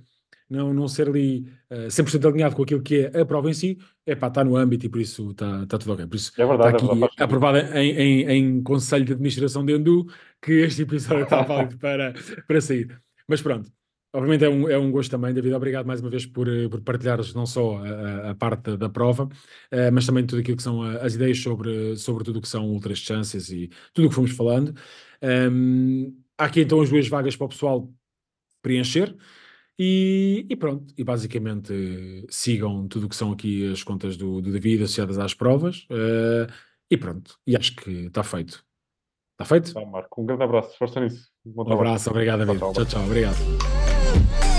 não, não ser ali uh, eh, 100% alinhado com aquilo que é a prova em si, é pá, está no âmbito e por isso está, está tudo ok. Por isso é verdade, está aqui é aprovado em, em, em, Conselho de Administração de Endu que este episódio está válido para, para sair. Mas pronto, obviamente é um, é um gosto também, David. Obrigado mais uma vez por, eh, por partilhares não só a, a parte da prova, uh, mas também tudo aquilo que são as ideias sobre, sobre tudo o que são ultras chances e tudo o que fomos falando. Um, há aqui então as duas vagas para o pessoal preencher. E, e, pronto, e basicamente sigam tudo o que são aqui as contas do, do David associadas às provas. Uh, e pronto, e acho que está feito. Está feito? Tá, Marco. Um grande abraço, força nisso. Um abraço, obrigado, David. Tchau, tchau, tchau obrigado.